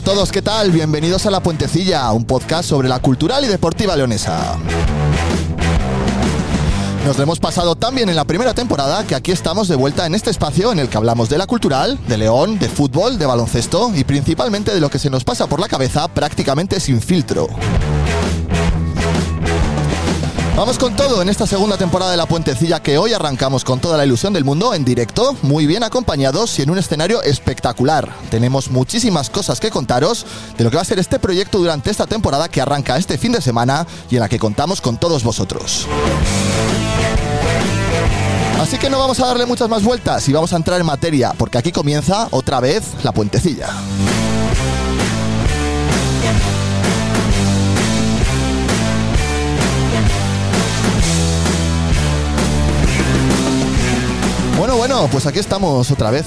A todos, ¿qué tal? Bienvenidos a La Puentecilla, un podcast sobre la cultural y deportiva leonesa. Nos lo hemos pasado tan bien en la primera temporada que aquí estamos de vuelta en este espacio en el que hablamos de la cultural, de León, de fútbol, de baloncesto y principalmente de lo que se nos pasa por la cabeza prácticamente sin filtro. Vamos con todo en esta segunda temporada de La Puentecilla que hoy arrancamos con toda la ilusión del mundo en directo, muy bien acompañados y en un escenario espectacular. Tenemos muchísimas cosas que contaros de lo que va a ser este proyecto durante esta temporada que arranca este fin de semana y en la que contamos con todos vosotros. Así que no vamos a darle muchas más vueltas y vamos a entrar en materia, porque aquí comienza otra vez La Puentecilla. Bueno, bueno, pues aquí estamos otra vez.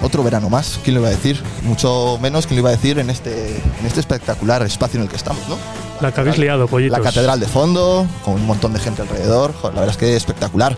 Otro verano más, ¿quién lo iba a decir? Mucho menos quién lo iba a decir en este, en este espectacular espacio en el que estamos, ¿no? La que habéis liado, pollitos. La catedral de fondo, con un montón de gente alrededor. Joder, la verdad es que es espectacular.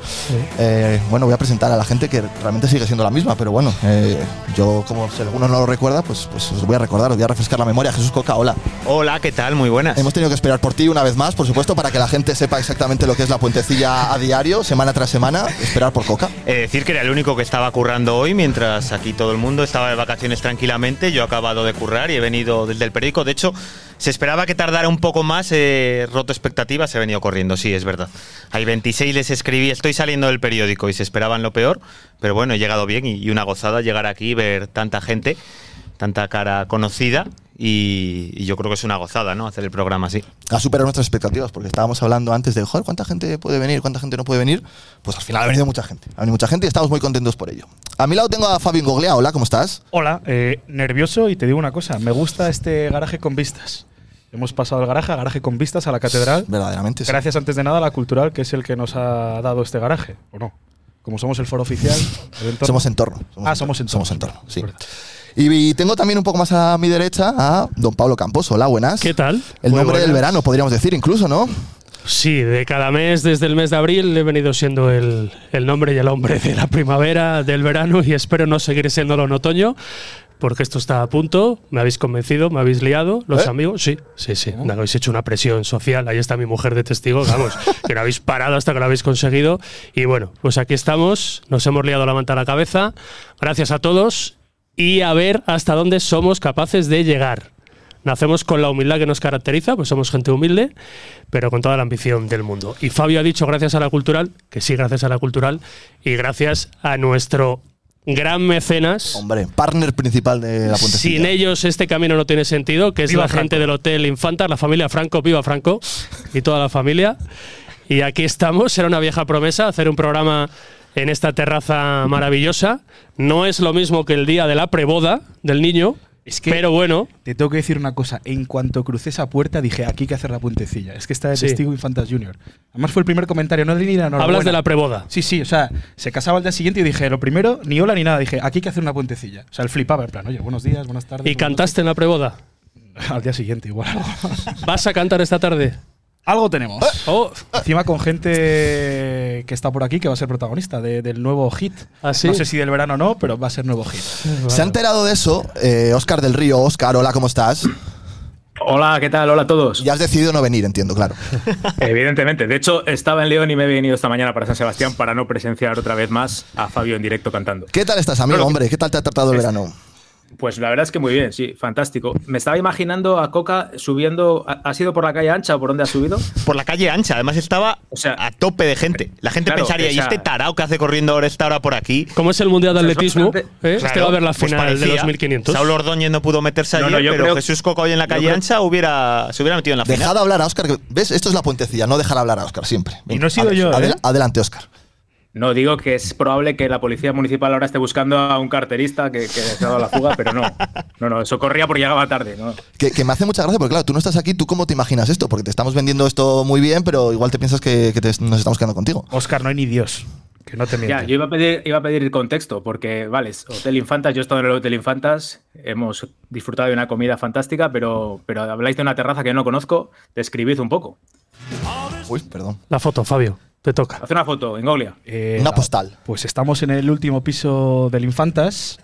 Eh, bueno, voy a presentar a la gente que realmente sigue siendo la misma, pero bueno, eh, yo como si alguno no lo recuerda, pues, pues os voy a recordar, os voy a refrescar la memoria. Jesús Coca, hola. Hola, ¿qué tal? Muy buenas. Hemos tenido que esperar por ti una vez más, por supuesto, para que la gente sepa exactamente lo que es la puentecilla a diario, semana tras semana, esperar por Coca. Eh, decir que era el único que estaba currando hoy, mientras aquí todo el mundo estaba de vacaciones tranquilamente. Yo he acabado de currar y he venido desde el periódico. De hecho, se esperaba que tardara un poco más, eh, roto expectativas, he venido corriendo, sí, es verdad. Hay 26 les escribí, estoy saliendo del periódico y se esperaban lo peor, pero bueno, he llegado bien y, y una gozada llegar aquí y ver tanta gente, tanta cara conocida y, y yo creo que es una gozada, ¿no? Hacer el programa así. Ha superado nuestras expectativas, porque estábamos hablando antes de, joder, ¿cuánta gente puede venir? ¿Cuánta gente no puede venir? Pues al final ha venido mucha gente. Ha venido mucha gente y estamos muy contentos por ello. A mi lado tengo a Fabio Goglea. Hola, ¿cómo estás? Hola, eh, nervioso y te digo una cosa, me gusta este garaje con vistas. Hemos pasado el garaje a garaje con vistas a la catedral. Verdaderamente, sí. Gracias antes de nada a la cultural, que es el que nos ha dado este garaje, ¿o no? Como somos el foro oficial. el entorno- Somos entorno. Ah, somos entorno. Somos entorno, sí. Y, y tengo también un poco más a mi derecha a don Pablo Campos. Hola, buenas. ¿Qué tal? El Muy nombre del verano, podríamos decir, incluso, ¿no? Sí, de cada mes, desde el mes de abril, he venido siendo el, el nombre y el hombre de la primavera, del verano y espero no seguir siéndolo en otoño. Porque esto está a punto, me habéis convencido, me habéis liado, los ¿Eh? amigos. Sí, sí, sí. Me habéis hecho una presión social. Ahí está mi mujer de testigo, vamos, que lo habéis parado hasta que lo habéis conseguido. Y bueno, pues aquí estamos, nos hemos liado la manta a la cabeza. Gracias a todos y a ver hasta dónde somos capaces de llegar. Nacemos con la humildad que nos caracteriza, pues somos gente humilde, pero con toda la ambición del mundo. Y Fabio ha dicho gracias a la cultural, que sí, gracias a la cultural, y gracias a nuestro gran mecenas. Hombre, partner principal de la puentecilla. Sin ellos este camino no tiene sentido, que es Viva la Franco. gente del Hotel Infanta, la familia Franco, viva Franco y toda la familia. Y aquí estamos, era una vieja promesa hacer un programa en esta terraza maravillosa. No es lo mismo que el día de la preboda del niño, Es que pero bueno, te tengo que decir una cosa. En cuanto crucé esa puerta, dije, aquí hay que hacer la puentecilla. Es que está de Sí. testigo Infantas Junior. Además fue el primer comentario, no de ni la hablas de la preboda. Sí, sí, o sea, se casaba el día siguiente y dije, lo primero, ni hola ni nada. Dije, aquí hay que hacer una puentecilla. O sea, el flipaba, en plan, oye, buenos días, buenas tardes. ¿Y buenas cantaste en la preboda? Al día siguiente, igual. ¿Vas a cantar esta tarde? Algo tenemos. Oh, Encima con gente que está por aquí que va a ser protagonista de- del nuevo hit. ¿Ah, sí? No sé si del verano o no, pero va a ser nuevo hit. ¿Se ha enterado de eso? Eh, Oscar del Río, Oscar, hola, ¿cómo estás? Hola, ¿qué tal? Hola a todos. Ya has decidido no venir, entiendo, claro. Evidentemente. De hecho, estaba en León y me he venido esta mañana para San Sebastián para no presenciar otra vez más a Fabio en directo cantando. ¿Qué tal estás, amigo, hombre? ¿Qué tal te ha tratado el verano? Pues la verdad es que muy bien, sí, fantástico. Me estaba imaginando a Coca subiendo. ¿Ha sido por la calle ancha o por dónde ha subido? Por la calle ancha, además estaba O sea, a tope de gente. La gente claro, pensaría, o ¿y este tarao que hace corriendo ahora esta hora por aquí? como es el Mundial de O sea, es Atletismo, ¿eh? este Claro, va a ver la pues final de parecía. los 1500. Saulo Ordóñez no pudo meterse No, ayer, no, yo pero creo- Jesús Coca hoy en la calle creo- ancha hubiera, se hubiera metido en la final. Dejad hablar a Oscar. que- ¿Ves? Esto es la puentecilla, no dejar hablar a Oscar siempre. Y no he sido yo, ¿eh? Adelante, Oscar. No, digo que es probable que la policía municipal ahora esté buscando a un carterista que, que se ha dado la fuga, pero no. No, no, eso corría porque llegaba tarde. ¿no? Que, que me hace mucha gracia porque, claro, tú no estás aquí, ¿tú cómo te imaginas esto? Porque te estamos vendiendo esto muy bien, pero igual te piensas que, que te- nos estamos quedando contigo. Oscar, no hay ni Dios. Que no te mienta. Ya, yo iba a pedir, iba a pedir contexto, porque, vale, Hotel Infantas, yo he estado en el Hotel Infantas, hemos disfrutado de una comida fantástica, pero, pero habláis de una terraza que no conozco, describid un poco. Uy, perdón. La foto, Fabio, te toca. Haz una foto en Goglia. Eh, Una postal. Pues estamos en el último piso del Infantas,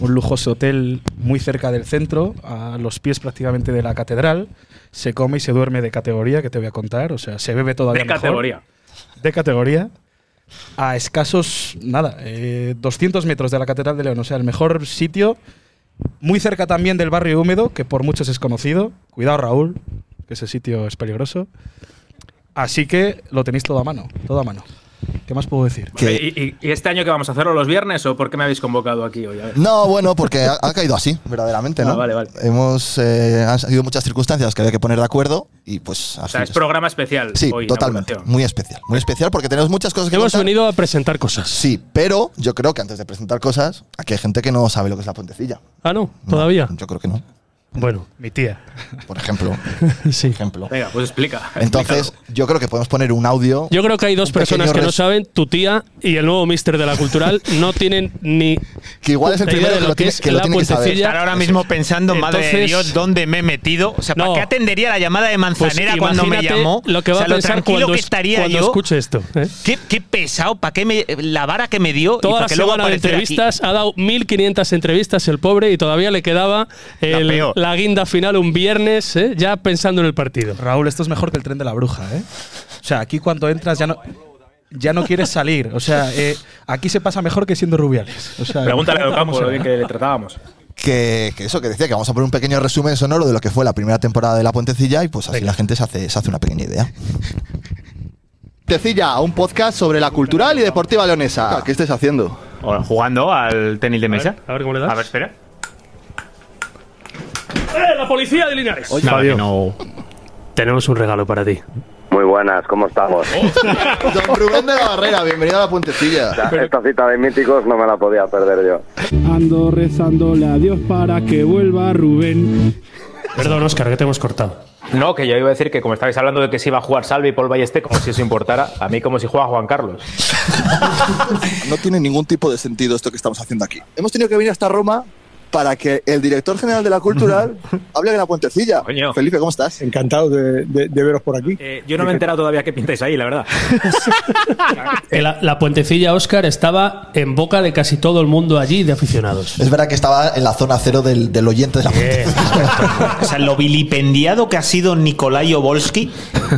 un lujoso hotel muy cerca del centro, a los pies prácticamente de la catedral. Se come y se duerme de categoría, que te voy a contar. O sea, se bebe todavía De mejor. categoría. De categoría. A escasos, nada, eh, 200 metros de la Catedral de León. O sea, el mejor sitio. Muy cerca también del barrio húmedo, que por muchos es conocido. Cuidado, Raúl, que ese sitio es peligroso. Así que lo tenéis todo a mano, todo a mano. ¿Qué más puedo decir? Que- ¿Y, y- y este año que vamos a hacerlo los viernes o por qué me habéis convocado aquí hoy? A ver. No, bueno, porque ha, ha caído así, verdaderamente, ¿no? Ah, vale, vale. Hemos, eh, han habido muchas circunstancias que había que poner de acuerdo y pues O sea, es programa especial. Sí, hoy, totalmente. Muy especial. Muy especial porque tenemos muchas cosas que Hemos contar. venido a presentar cosas. Sí, pero yo creo que antes de presentar cosas, aquí hay gente que no sabe lo que es la puentecilla. Ah, no, No, todavía. yo creo que no. Bueno, Mi tía. Por ejemplo. sí. ejemplo. Venga, pues explica. Entonces, explícalo. yo creo que podemos poner un audio. Yo creo que hay dos personas que no saben, tu tía y el nuevo mister de la cultural, no tienen ni Que igual es el primero de que lo lo tiene es que, lo la tiene que saber. puentecilla. Estar ahora mismo pensando, madre de Entonces- Dios, ¿dónde me he metido? O sea, ¿para No. qué atendería la llamada de Manzanera Pues cuando me llamó? Lo que va o sea, a lo pensar tranquilo cuando, que es- estaría cuando yo. escuche esto. ¿eh? Qué, qué pesado, ¿para qué me, la vara que me dio? y Toda para la que luego semana de apareciera aquí? entrevistas, ha dado 1500 entrevistas el pobre y todavía le quedaba el- peor. La guinda final un viernes, ¿eh? ya pensando en el partido. Raúl, esto es mejor que el tren de la bruja, ¿eh? O sea, aquí cuando entras ya no, ya no quieres salir. O sea, eh, aquí se pasa mejor que siendo rubiales. O sea, Pregúntale a cómo lo bien que le tratábamos. Que, que eso, que decía que vamos a poner un pequeño resumen sonoro de lo que fue la primera temporada de La Puentecilla y pues así la gente se hace, se hace una pequeña idea. Puentecilla, un podcast sobre la cultural y deportiva leonesa. ¿Qué estáis haciendo? Jugando al tenis de mesa. a ver cómo le das. A ver, espera. ¡Eh, la policía de Linares! Nada, Fabio, no. tenemos un regalo para ti. Muy buenas, ¿cómo estamos? Don Rubén de la Barrera, bienvenido a La Puentecilla. Esta cita de míticos no me la podía perder yo. Ando rezándole a Dios para que vuelva Rubén. Perdón, Oscar, que te hemos cortado. No, que yo iba a decir que como estabais hablando de que se iba a jugar Salvi y Paul Ballester, como si eso importara, a mí como si juega Juan Carlos. No tiene ningún tipo de sentido esto que estamos haciendo aquí. Hemos tenido que venir hasta Roma para que el director general de la cultural hable de La Puentecilla. Coño. Felipe, ¿cómo estás? Encantado de, de- de veros por aquí. Eh, yo no me he enterado todavía qué pintáis ahí, la verdad. La, la puentecilla, Oscar, estaba en boca de casi todo el mundo allí de aficionados. Es verdad que estaba en la zona cero del, del oyente de La Puentecilla. O sea, lo vilipendiado que ha sido Nikolai Obolsky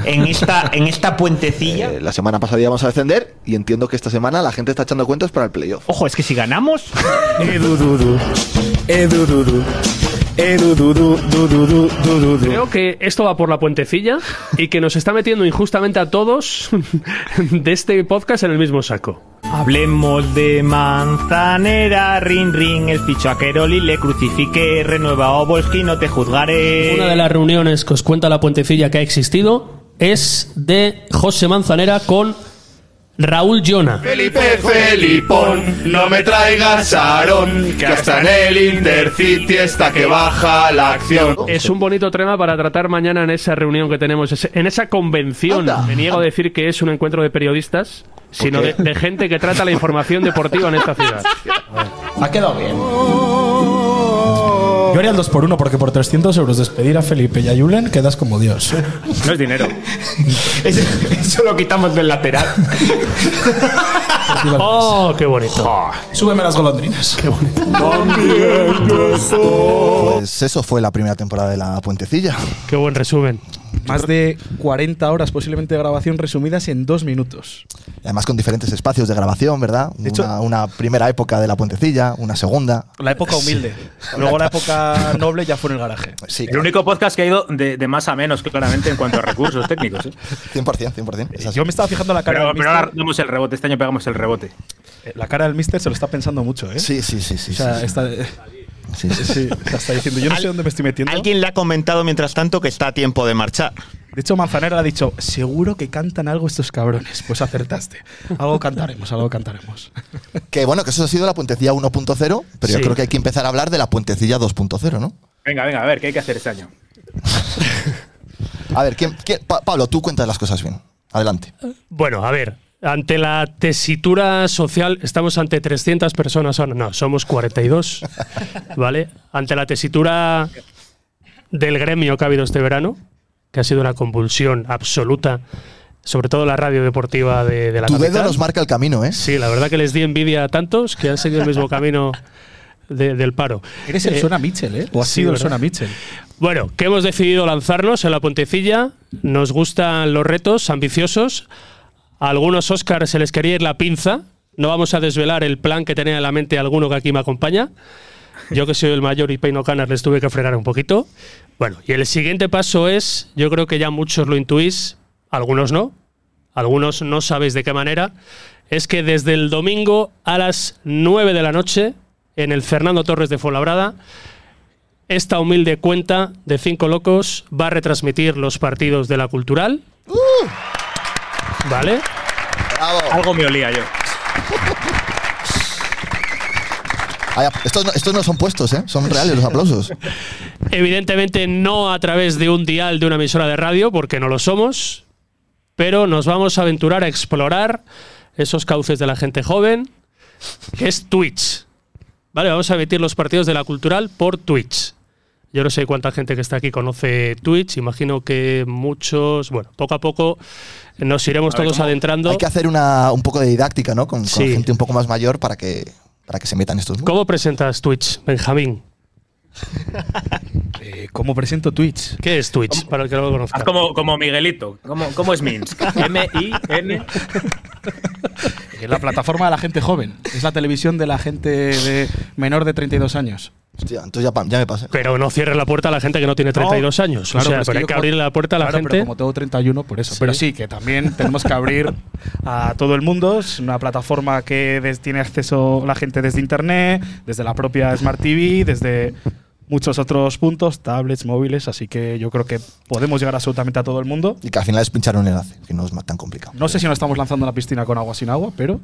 en esta, en esta puentecilla. Eh, la semana pasada íbamos a descender y entiendo que esta semana la gente está echando cuentas para el playoff. Ojo, es que si ganamos. Creo que esto va por la puentecilla y que nos está metiendo injustamente a todos de este podcast en el mismo saco. Hablemos de Manzanera, rin rin, el ficho a Keroli, le crucifique, renueva a Obolsky, no te juzgaré. Una de las reuniones que os cuenta la puentecilla que ha existido es de José Manzanera con Raúl Llona. Felipe Felipón, no me traigas Aarón, que hasta en el Intercity está que baja la acción. Es un bonito tema para tratar mañana en esa reunión que tenemos, en esa convención. Me niego a decir que es un encuentro de periodistas, sino de, de gente que trata la información deportiva en esta ciudad. Ha quedado bien. Yo haría el 2 por 1 porque por 300 euros despedir a Felipe y a Julen quedas como Dios. No es dinero. Eso lo quitamos del lateral. ¡Oh, qué bonito! Súbeme las golondrinas. Qué bonito. Pues eso fue la primera temporada de la Puentecilla. Qué buen resumen. Más de 40 horas posiblemente de grabación resumidas en dos minutos. Además con diferentes espacios de grabación, ¿verdad? hecho- una, una primera época de la Puentecilla, una segunda. La época humilde. Luego la época noble ya fue en el garaje. Sí, El único podcast que ha ido de, de más a menos, claramente, en cuanto a recursos técnicos. ¿eh? 100%, 100%. es así. Yo me estaba fijando la cara Pero, del pero ahora damos el rebote. Este año pegamos el rebote. Eh, La cara del mister se lo está pensando mucho, ¿eh? Sí, sí, sí, sí. O sea, sí, sí. está, Sí, sí, sí. está diciendo, yo no sé dónde me estoy metiendo. Alguien le ha comentado mientras tanto que está a tiempo de marchar. De hecho, Manzanera ha dicho, seguro que cantan algo estos cabrones. Pues acertaste. Algo cantaremos, algo cantaremos. Que bueno, que eso ha sido la Puentecilla 1.0, pero Sí. yo creo que hay que empezar a hablar de la Puentecilla 2.0, ¿no? Venga, venga, a ver, ¿qué hay que hacer este año? A ver, ¿quién, quién- Pa- Pablo, tú cuentas las cosas bien. Adelante. Bueno, a ver, ante la tesitura social, estamos ante 300 personas ahora. No, somos 42, ¿vale? Ante la tesitura del gremio que ha habido este verano, que ha sido una convulsión absoluta, sobre todo la radio deportiva de, de la Tu dedo capital. nos marca el camino, ¿eh? Sí, la verdad que les di envidia a tantos que han seguido el mismo camino de- del paro. Eres el Eh, Suena Mitchell, ¿eh? O has sí, sido el. Suena Mitchell. bueno, que hemos decidido lanzarnos en la Puentecilla. Nos gustan los retos ambiciosos. Algunos Oscars se les quería ir la pinza. No vamos a desvelar el plan que tenía en la mente alguno que aquí me acompaña. Yo que soy el mayor y peino canas les tuve que fregar un poquito. Bueno, y el siguiente paso es, yo creo que ya muchos lo intuís, algunos no, algunos no sabéis de qué manera, es que desde el domingo a las 9 de la noche, en el Fernando Torres de Fuenlabrada, esta humilde cuenta de cinco locos va a retransmitir los partidos de la cultural. ¿Vale? Bravo. Algo me olía yo. Estos, no, estos no son puestos, ¿eh? Son reales los aplausos. Evidentemente no a través de un dial de una emisora de radio, porque no lo somos, pero nos vamos a aventurar a explorar esos cauces de la gente joven, que es Twitch. Vale, vamos a emitir los partidos de la cultural por Twitch. Yo no sé cuánta gente que está aquí conoce Twitch, imagino que muchos, bueno, poco a poco nos iremos A ver, todos adentrando. Hay que hacer una, un poco de didáctica, ¿no? Con, con Sí. gente un poco más mayor para que, para que se metan estos mundos. ¿Cómo presentas Twitch, Benjamín? Eh, ¿Cómo presento Twitch? ¿Qué es Twitch? Para el que no lo conozca. Como, como Miguelito. ¿Cómo, cómo es Minsk? M-I-N. Es la plataforma de la gente joven. Es la televisión de la gente de menor de 32 años. Hostia, entonces ya, ya me pasé. Pero no cierres la puerta a la gente que no tiene 32 años. Claro, o sea, pero es pero que hay que abrirle la puerta a la Claro, gente. Pero como tengo 31, por eso. Sí. Pero sí, que también tenemos que abrir a todo el mundo. Es una plataforma que tiene acceso la gente desde internet, desde la propia Smart TV, desde muchos otros puntos, tablets, móviles. Así que yo creo que podemos llegar absolutamente a todo el mundo. Y que al final es pinchar un enlace, que no es tan complicado. No sé si nos estamos lanzando a la piscina con agua sin agua, pero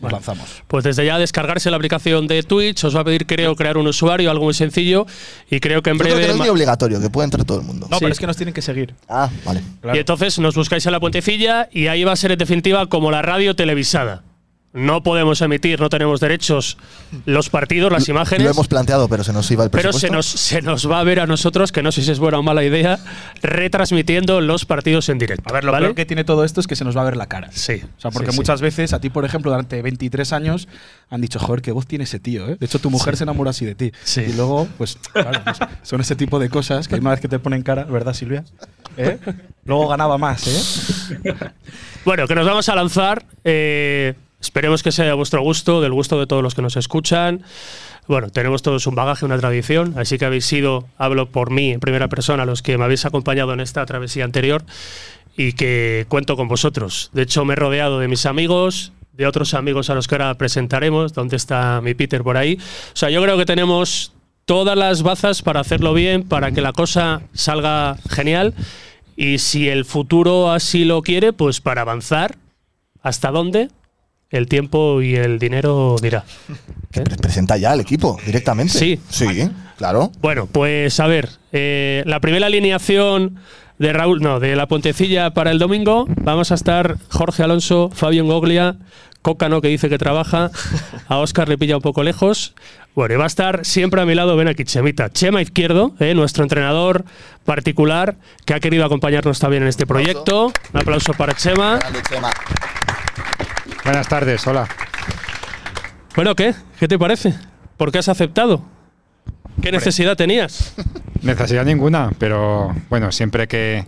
lanzamos. Pues desde ya descargarse la aplicación de Twitch, os va a pedir, creo, crear un usuario, algo muy sencillo. Y creo que en Yo creo breve. que no es obligatorio, que puede entrar todo el mundo. No, Sí. pero es que nos tienen que seguir. Ah, vale. Y entonces nos buscáis en la puentecilla y ahí va a ser en definitiva como la radio televisada. No podemos emitir, no tenemos derechos los partidos, las imágenes. Lo hemos planteado, pero se nos iba el Pero se nos, se nos va a ver a nosotros, que no sé si es buena o mala idea, retransmitiendo los partidos en directo. A ver, lo ¿vale? peor que tiene todo esto es que se nos va a ver la cara. Sí. O sea, porque sí, sí. muchas veces a ti, por ejemplo, durante 23 años han dicho, joder, qué voz tiene ese tío, ¿eh? De hecho, tu mujer se enamoró así de ti. Sí. Y luego, pues, claro, pues, son ese tipo de cosas que una vez que te ponen cara, ¿verdad, Silvia? ¿Eh? Luego ganaba más, ¿eh? Bueno, que nos vamos a lanzar. eh, esperemos que sea de vuestro gusto, del gusto de todos los que nos escuchan. Bueno, tenemos todos un bagaje, una tradición, así que habéis sido, hablo por mí en primera persona, los que me habéis acompañado en esta travesía anterior y que cuento con vosotros. De hecho, me he rodeado de mis amigos, de otros amigos a los que ahora presentaremos. ¿Dónde está mi Peter por ahí? O sea, yo creo que tenemos todas las bazas para hacerlo bien, para que la cosa salga genial y si el futuro así lo quiere, pues para avanzar hasta dónde el tiempo y el dinero dirá. Pre- Presenta ya al equipo directamente. Sí. Sí, claro. Bueno, pues a ver, eh, la primera alineación de Raúl, no, de la Puentecilla para el domingo, vamos a estar Jorge Alonso, Fabio Ngoglia, Coca no que dice que trabaja, a Oscar le pilla un poco lejos. Bueno, y va a estar siempre a mi lado, ven aquí, Chemita. Chema Izquierdo, eh, nuestro entrenador particular, que ha querido acompañarnos también en este proyecto. Un aplauso para Chema. Grande, Chema. Buenas tardes, hola. Bueno, ¿qué? ¿Qué te parece? ¿Por qué has aceptado? ¿Qué necesidad tenías? Necesidad ninguna, pero bueno, siempre que,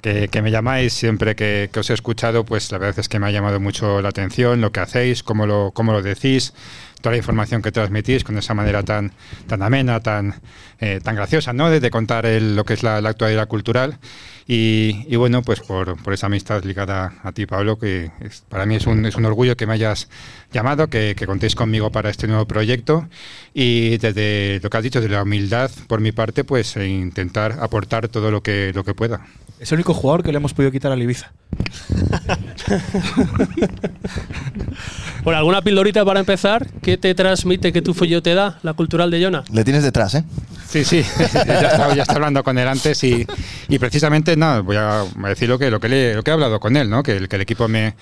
que- que me llamáis, siempre que, que os he escuchado, pues la verdad es que me ha llamado mucho la atención lo que hacéis, cómo lo, cómo lo decís, toda la información que transmitís con esa manera tan, tan amena, tan, eh, tan graciosa, ¿no? De, de contar el- lo que es la, la actualidad cultural. Y, y bueno, pues por, por esa amistad ligada a ti, Pablo, que es- para mí es un, es un orgullo que me hayas llamado, que, que contéis conmigo para este nuevo proyecto. Y desde lo que has dicho, de la humildad, por mi parte, pues eh, intentar aportar todo lo que, lo que pueda. Es el único jugador que le hemos podido quitar al Ibiza. Bueno, ¿alguna pildorita para empezar? ¿Qué te transmite, qué tu follo te da la cultural de Jona? Le tienes detrás, ¿eh? Sí, sí, ya estaba, ya estaba hablando con él antes y, y precisamente, nada, voy a decir lo que, lo que, le- lo que he hablado con él, ¿no? que, el, que el equipo me,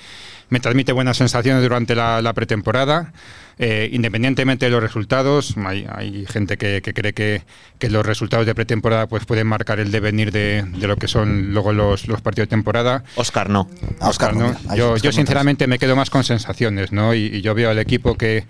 me transmite buenas sensaciones durante la, la pretemporada. Eh, independientemente de los resultados, hay, hay gente que, que cree que, que los resultados de pretemporada pues pueden marcar el devenir de, de lo que son luego los, los partidos de temporada. Oscar no. A Óscar no, Yo, yo no sinceramente me quedo más con sensaciones, ¿no? Y, y yo veo al equipo que,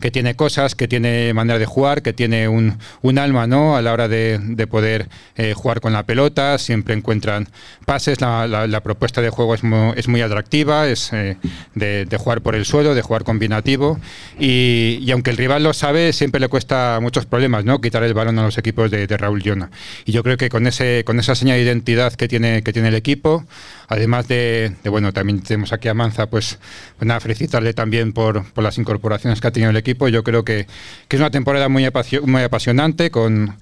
que tiene cosas, que tiene manera de jugar, que tiene un, un alma, ¿no? A la hora de, de poder eh, jugar con la pelota, siempre encuentran pases, la, la- propuesta de juego es muy, es muy atractiva, es eh, de, de jugar por el suelo, de jugar combinativo y, y aunque el rival lo sabe, siempre le cuesta muchos problemas, ¿no? Quitar el balón a los equipos de, de Raúl Llona. Y yo creo que con ese con esa señal de identidad que tiene que tiene el equipo, además de, bueno, también tenemos aquí a Manza, pues nada, felicitarle también por, por las incorporaciones que ha tenido el equipo. Yo creo que, que es una temporada muy, apasio- muy apasionante con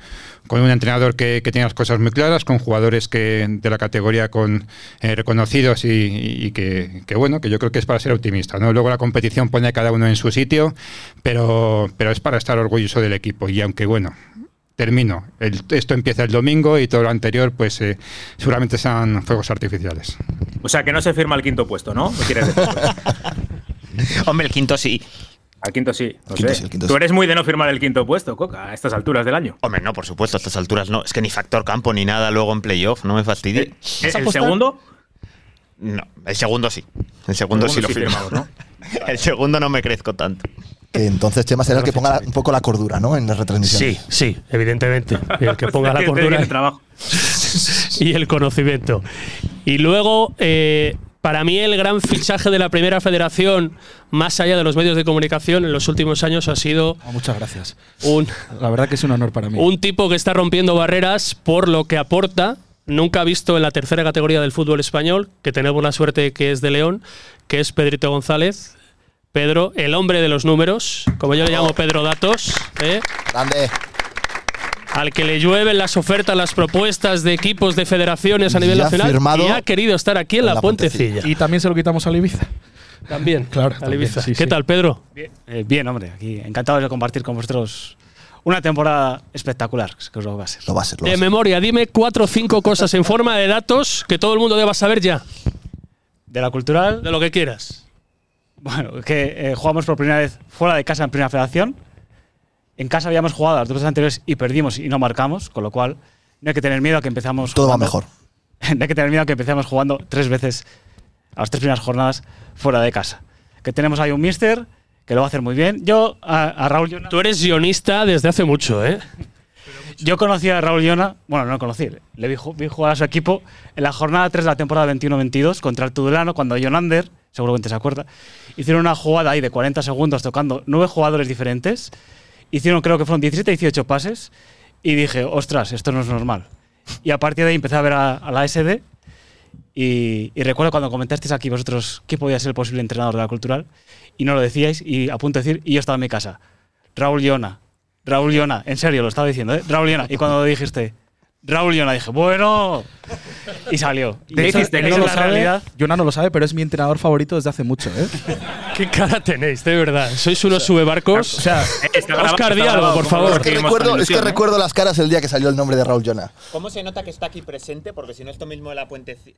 con un entrenador que, que tiene las cosas muy claras, con jugadores que de la categoría con eh, reconocidos y, y que, que, bueno, que yo creo que es para ser optimista. ¿no? Luego la competición pone a cada uno en su sitio, pero, pero es para estar orgulloso del equipo. Y aunque bueno, termino, el- esto empieza el domingo y todo lo anterior, pues eh, seguramente sean fuegos artificiales. O sea, que no se firma el quinto puesto, ¿no? ¿Qué quieres decir? Hombre, el quinto sí. Al quinto sí. no Quinto sé. sí, el quinto Tú sí. eres muy de no firmar el quinto puesto, Coca, a estas alturas del año. Hombre, no, por supuesto, a estas alturas no. Es que ni factor campo ni nada luego en playoff, no me fastidie. ¿El, el segundo? No, el segundo sí. El segundo, sí lo firmamos, firmamos, ¿no? El segundo no me crezco tanto. Que entonces Chema será el que ponga la- un poco la cordura, ¿no? En las retransmisiones. Sí, sí, evidentemente. El que ponga la cordura dedique trabajo. y el conocimiento. Y luego, eh, para mí, el gran fichaje de la primera federación, más allá de los medios de comunicación, en los últimos años ha sido Oh, muchas gracias. un, La verdad que es un honor para mí. un tipo que está rompiendo barreras por lo que aporta. Nunca visto en la tercera categoría del fútbol español, que tenemos la suerte que es de León, que es Pedrito González. Pedro, el hombre de los números, como yo le llamo Pedro Datos, ¿eh? Grande. al que le llueven las ofertas, las propuestas de equipos de federaciones a nivel Ya nacional firmado y ha querido estar aquí en, la, la Puentecilla. Y también se lo quitamos al Ibiza. También, Claro, también, Ibiza. sí, ¿Qué sí. tal, Pedro? Bien, eh, bien, hombre, aquí encantados de compartir con vosotros una temporada espectacular, que os lo va a ser. Lo va a ser, lo va a De ser. memoria, dime cuatro o cinco cosas en forma de datos que todo el mundo deba saber ya, De la cultural, de lo que quieras. Bueno, que eh, jugamos por primera vez fuera de casa en Primera Federación. En casa habíamos jugado las dos veces anteriores y perdimos y no marcamos, con lo cual no hay que tener miedo a que empezamos Todo va mejor. no hay que tener miedo a que empecemos jugando tres veces a las tres primeras jornadas fuera de casa. Que tenemos ahí un mister que lo va a hacer muy bien. Yo a, a Raúl Llona, Tú eres guionista desde hace mucho, ¿eh? yo conocí a Raúl Llona, bueno, no lo conocí, le vi, ju- vi jugar a su equipo en la jornada 3 de la temporada 21-22 contra el Tudelano, cuando Jonander, seguramente se acuerda, hicieron una jugada ahí de 40 segundos tocando nueve jugadores diferentes. Hicieron, creo que fueron 17-18 pases. Y dije, ostras, esto no es normal. Y a partir de ahí empecé a ver a, la SD. Y, y recuerdo cuando comentasteis aquí vosotros qué podía ser el posible entrenador de la cultural. Y no lo decíais. Y a punto de decir, y yo estaba en mi casa. Raúl Llona. Raúl Llona. En serio, lo estaba diciendo, ¿eh? Raúl Llona. Y cuando dijiste, Raúl Llona, dije, bueno. y salió. Y De hecho, no lo sabe, no lo sabe, pero es mi entrenador favorito desde hace mucho, ¿eh? ¿Qué cara tenéis, de verdad? ¿Sois unos subebarcos? O sea, Oscar, di algo, por favor. Es que, recuerdo, es que recuerdo las caras el día que salió el nombre de Raúl Jonah. ¿Cómo se nota que está aquí presente? Porque si no, esto mismo de la puentecilla.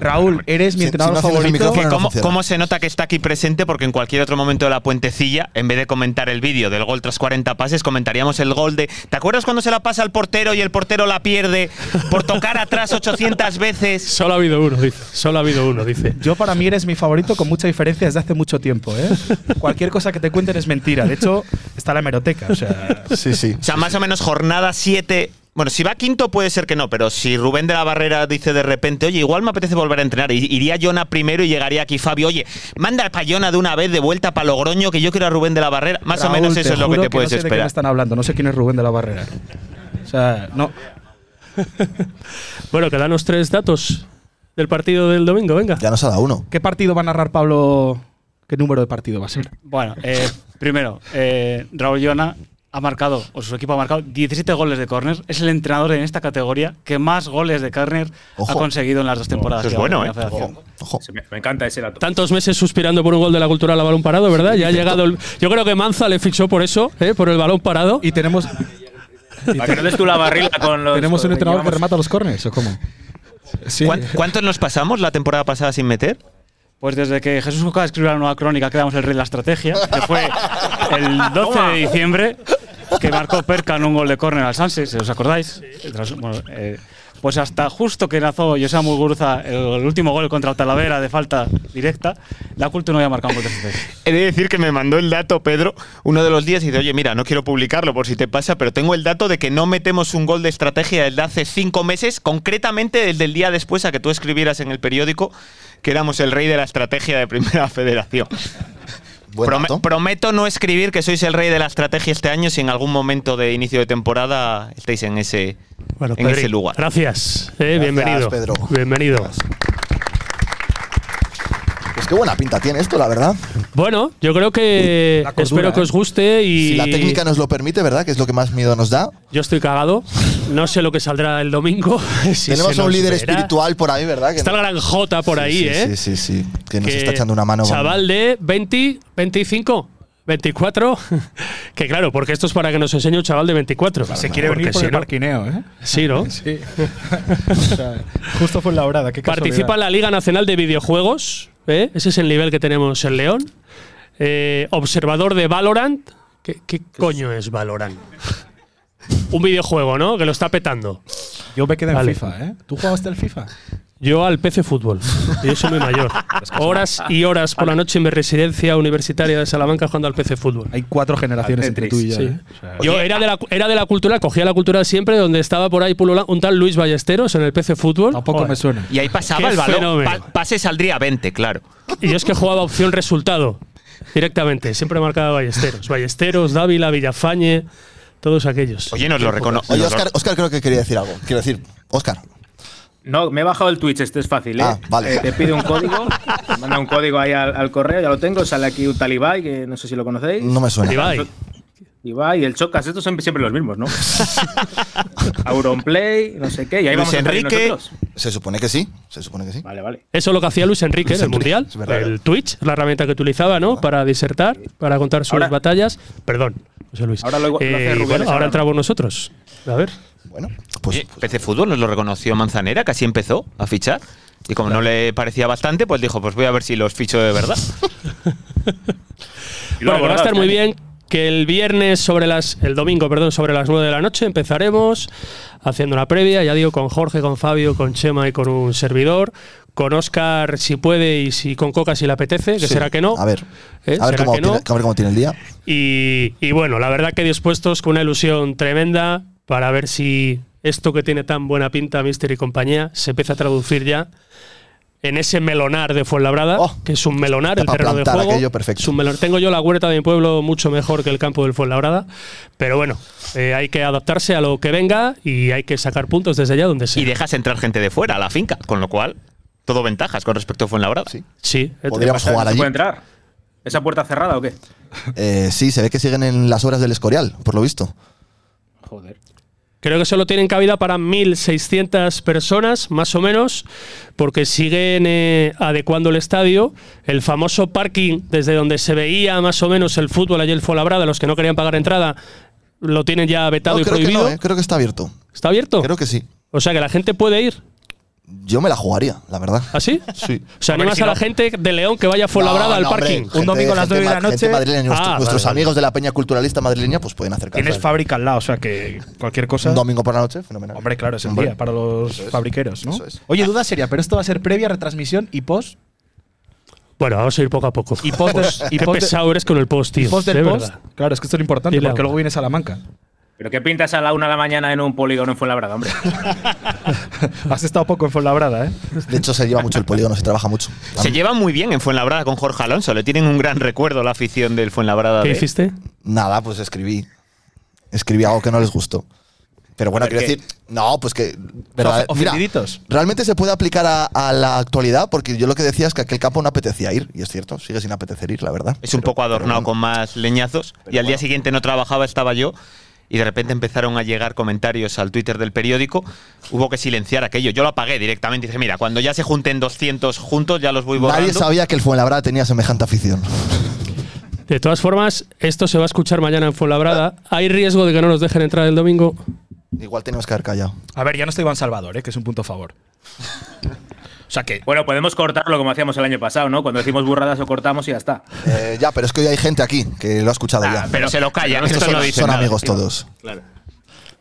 Raúl, eres mi Si- entrenador si no hacemos el favorito. no ¿Cómo, cómo se nota que está aquí presente? Porque en cualquier otro momento de la puentecilla, en vez de comentar el vídeo del gol tras 40 pases, comentaríamos el gol de. ¿Te acuerdas cuando se la pasa al portero y el portero la pierde por tocar atrás 800 veces? Solo ha habido uno, dice. Solo ha habido uno, dice. Yo para mí eres mi favorito con mucha diferencia desde hace mucho tiempo, ¿eh? Cualquier cosa que te cuenten es mentira. De hecho, está la hemeroteca, o sea… Sí, sí. O sea, más o menos jornada 7. Bueno, si va quinto puede ser que no, pero si Rubén de la Barrera dice de repente, oye, igual me apetece volver a entrenar, iría Jona primero y llegaría aquí Fabio, oye, manda para Jona de una vez de vuelta para Logroño, que yo quiero a Rubén de la Barrera. Más o menos eso es lo que te puedes no sé de qué me esperar. están hablando, no sé quién es Rubén de la Barrera. O sea, no… Bueno, que danos tres datos del partido del domingo, venga. Ya nos ha dado uno. ¿Qué partido va a narrar Pablo? ¿Qué número de partido va a ser? Bueno, eh, primero, eh, Raúl Llona ha marcado, o su equipo ha marcado 17 goles de córner. Es el entrenador en esta categoría que más goles de córner ha conseguido en las dos temporadas. Eso es bueno, ¿eh? Ojo. Me, me encanta ese dato. Tantos meses suspirando por un gol de la cultura al balón parado, ¿verdad? Ya ha llegado el. Yo creo que Manza le fichó por eso, ¿eh? por el balón parado. Y tenemos, Para que no des tú la barrila con los. ¿tenemos un entrenador que remata los corners o cómo? Sí. ¿Cuán- ¿Cuántos nos pasamos la temporada pasada sin meter? Pues desde que Jesús Coca escribió la nueva crónica que damos el rey de la estrategia, que fue el 12 de diciembre, que marcó Perca en un gol de córner al Sanse, si os acordáis. Bueno, eh, pues hasta justo que lanzó José Muguruza el, el último gol contra el Talavera de falta directa, la Cultura no había marcado un gol estrategia. He de decir que me mandó el dato, Pedro, uno de los días y dice, oye, mira, no quiero publicarlo por si te pasa, pero tengo el dato de que no metemos un gol de estrategia desde hace cinco meses, concretamente desde el día después a que tú escribieras en el periódico que éramos el rey de la estrategia de Primera Federación. Buen Prome- dato. prometo no escribir que sois el rey de la estrategia este año si en algún momento de inicio de temporada estáis en ese, Bueno, en ese lugar. Gracias, eh, bienvenido. Pedro. Bienvenido. Pues qué buena pinta tiene esto, la verdad. Bueno, yo creo que cordura, espero que ¿eh? os guste y Si la técnica nos lo permite, ¿verdad? Que es lo que más miedo nos da. yo estoy cagado. No sé lo que saldrá el domingo. si Tenemos a un líder verá. espiritual por ahí, ¿verdad? Que Está el gran J por Sí, ahí, sí, ¿eh? Sí, sí, sí. Que nos que está echando una mano. Chaval de 20, 25, 24. que claro, porque esto es para que nos enseñe un chaval de 24. Se quiere venir por si el no- parquineo, ¿eh? Sí, ¿no? Sí. O sea, justo fue en la hora. ¿qué Participa en la Liga Nacional de Videojuegos. ¿Eh? Ese es el nivel que tenemos en León. Eh, observador de Valorant. ¿Qué, qué coño es Valorant? Un videojuego, ¿no? Que lo está petando. Yo me quedé en Vale. FIFA, ¿eh? ¿Tú jugaste al FIFA? Yo al PC Fútbol. Yo soy muy mayor. Horas y horas por la noche en mi residencia universitaria de Salamanca jugando al PC Fútbol. Hay cuatro generaciones entre tú y yo. Sí. ¿eh? O sea, Yo era de, la, era de la cultura, cogía la cultura siempre, donde estaba por ahí pululando un tal Luis Ballesteros en el PC Fútbol. Tampoco Joder. me suena. Y ahí pasaba el balón. Pa- pase saldría 20, claro. Y yo es que jugaba opción resultado directamente. Siempre marcaba Ballesteros. Ballesteros, Dávila, Villafañe, todos aquellos. Oye, nos lo reconoce. Oye, Oscar, Oscar creo que quería decir algo. Quiero decir, Oscar. No, me he bajado el Twitch, este es fácil, ¿eh? Ah, vale. Eh, te pide un código, te manda un código ahí al, al correo, ya lo tengo, sale aquí un tal Ibai, que no sé si lo conocéis. No me suena. Ibai. Ibai y el Chocas, estos son siempre los mismos, ¿no? Auronplay, no sé qué, y ahí Luis vamos a Enrique. nosotros. Se supone que sí. Se supone que sí. Vale, vale. Eso es lo que hacía Luis Enrique Luis en el Enrique, Mundial. verdad. El Twitch, la herramienta que utilizaba, ¿no? Para disertar, para contar sus Ahora- batallas. Perdón, José Luis. Ahora lo- lo hace Eh, bueno, ahora entramos nosotros. A ver. Bueno, pues. Oye, PC Fútbol nos lo reconoció Manzanera, así empezó a fichar. Y como no le parecía bastante, pues dijo, pues voy a ver si los ficho de verdad. Bueno, va a estar muy ¿eh? bien que el viernes sobre las el domingo, perdón, sobre las 9 de la noche empezaremos haciendo una previa, ya digo, con Jorge, con Fabio, con Chema y con un servidor, con Oscar si puede y si con Coca si le apetece, que sí. será que no. A ver. ¿Eh? A ver, ¿Será cómo no? tiene, a ver cómo tiene el día. Y, y bueno, la verdad que dispuestos con una ilusión tremenda para ver si esto que tiene tan buena pinta, Mister y compañía, se empieza a traducir ya en ese melonar de Fuenlabrada, Oh, que es un melonar, el terreno de juego. aquello perfecto. Es un melon- Tengo yo la huerta de mi pueblo mucho mejor que el campo del Fuenlabrada, pero bueno, eh, hay que adaptarse a lo que venga y hay que sacar puntos desde allá donde sea. Y dejas entrar gente de fuera a la finca, con lo cual, todo ventajas con respecto a Fuenlabrada. Sí. Sí, Podríamos ¿No jugar se allí. puede entrar? ¿Esa puerta cerrada o qué? Eh, sí, se ve que siguen en las obras del Escorial, por lo visto. Joder. Creo que solo tienen cabida para 1.600 personas, más o menos, porque siguen eh, adecuando el estadio. El famoso parking, desde donde se veía más o menos el fútbol ayer fue labrada, los que no querían pagar entrada, lo tienen ya vetado No, y creo que prohibido. no, ¿eh? creo que está abierto. ¿Está abierto? Creo que sí. O sea que la gente puede ir. Yo me la jugaría, la verdad. ¿Ah, sí? Sí. O sea, animas si a la no- gente de León que vaya a Fuenlabrada No, al no, hombre, parking. gente- gente ma- gente madrileña, nuestro- Ah, nuestros vale, vale. amigos de la Peña Culturalista madrileña pues pueden acercarse. Tienes fábrica al lado, o sea que cualquier cosa. Un domingo por la noche, fenomenal. Hombre, claro, es el Hombre. día para los fabriqueros, ¿no? Eso es. Oye, duda seria, pero esto va a ser previa, retransmisión y post. Bueno, vamos a ir poco a poco. Y post, y Qué post de- pesado eres con el post, tío. y post del de post. verdad. Claro, es que esto es importante, Dile porque algo. luego viene Salamanca. ¿Pero qué pintas a la una de la mañana en un polígono en Fuenlabrada, hombre? Has estado poco en Fuenlabrada, ¿eh? De hecho, se lleva mucho el polígono, se trabaja mucho. Se llevan muy bien en Fuenlabrada con Jorge Alonso. Le tienen un gran recuerdo a la afición del Fuenlabrada. ¿Qué de- hiciste? Nada, pues escribí. Escribí algo que no les gustó. Pero bueno, quiero ¿qué? decir, no, pues que. verdad- mira, realmente se puede aplicar a, a la actualidad, porque yo lo que decía es que aquel campo no apetecía ir, y es cierto, sigue sin apetecer ir, la verdad. Es un poco adornado bueno. con más leñazos. y al día siguiente no trabajaba, estaba yo. Y de repente empezaron a llegar comentarios al Twitter del periódico. Hubo que silenciar aquello. Yo lo apagué directamente. Dije, mira, cuando ya se junten 200 juntos, ya los voy borrando. Nadie sabía que el Fuenlabrada tenía semejante afición. De todas formas, esto se va a escuchar mañana en Fuenlabrada. ¿Hay riesgo de que no nos dejen entrar el domingo? Igual tenemos que haber callado. A ver, ya no está Iván Salvador, ¿eh? que es un punto a favor. O sea que. Bueno, podemos cortarlo como hacíamos el año pasado, ¿no? Cuando decimos burradas o cortamos y ya está. Eh, ya, pero es que hoy hay gente aquí que lo ha escuchado ya. Pero se lo callan, Estos estos son, no dicen son nada, amigos tío. todos. Claro.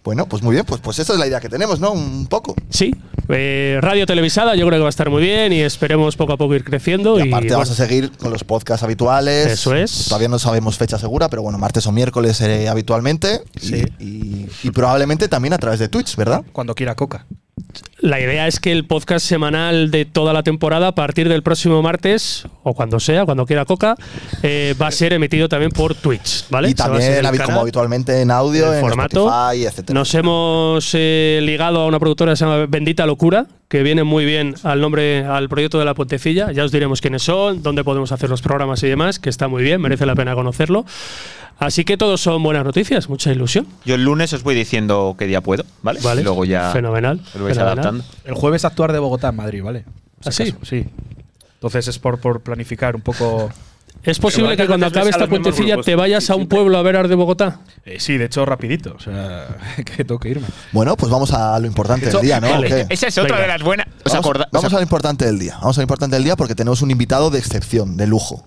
Bueno, pues muy bien, pues, pues esa es la idea que tenemos, ¿no? Un poco. Sí. Eh, radio televisada, yo creo que va a estar muy bien y esperemos poco a poco ir creciendo. Y Y, aparte vamos a bueno, seguir con los podcasts habituales. Eso es. Todavía no sabemos fecha segura, pero bueno, martes o miércoles eh, habitualmente. Y- Sí. Y, y probablemente también a través de Twitch, ¿verdad? Cuando quiera Coca. La idea es que el podcast semanal de toda la temporada, a partir del próximo martes, o cuando sea, cuando quiera Coca, eh, va a ser emitido también por Twitch, ¿vale? Y también, como canal. habitualmente, en audio, el en formato. Spotify, etcétera. Nos hemos eh, ligado a una productora que se llama Bendita Locura, que viene muy bien al nombre, al proyecto de la Pontecilla. Ya os diremos quiénes son, dónde podemos hacer los programas y demás, que está muy bien, merece la pena conocerlo. Así que todos son buenas noticias, mucha ilusión. Yo el lunes os voy diciendo qué día puedo, ¿vale? Vale. Y luego ya Fenomenal, os vais fenomenal. adaptando. El jueves actuar de Bogotá en Madrid, ¿vale? ¿Ah, sí? Entonces es por, por planificar un poco. ¿Es posible Pero que cuando acabe esta puentecilla te vayas a un pueblo a ver Ar de Bogotá? Eh, sí, de hecho, rapidito. O sea, que tengo que irme. Bueno, pues vamos a lo importante del día, ¿no? Vale. Esa es otra Venga. de las buenas. ¿Os Vamos, vamos os a lo importante del día. Vamos a lo importante del día porque tenemos un invitado de excepción, de lujo.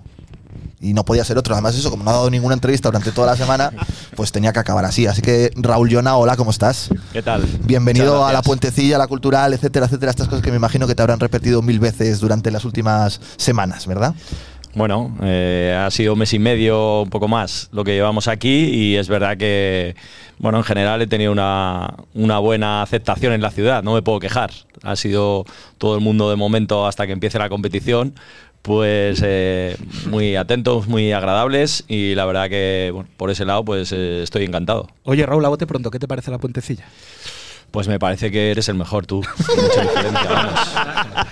Y no podía ser otro. Además, eso, como no ha dado ninguna entrevista durante toda la semana, pues tenía que acabar así. Así que, Raúl Llona, hola, ¿cómo estás? ¿Qué tal? Bienvenido a la puentecilla, a la cultural, etcétera, etcétera. Estas cosas que me imagino que te habrán repetido mil veces durante las últimas semanas, ¿verdad? Bueno, eh, ha sido un mes y medio, un poco más, lo que llevamos aquí y es verdad que, bueno, en general he tenido una, una buena aceptación en la ciudad, no me puedo quejar. Ha sido todo el mundo de momento hasta que empiece la competición, pues eh, muy atentos, muy agradables y la verdad que, bueno, por ese lado, pues eh, estoy encantado. Oye, Raúl, a bote pronto, ¿qué te parece la puentecilla? Pues me parece que eres el mejor tú. mucha diferencia, vamos.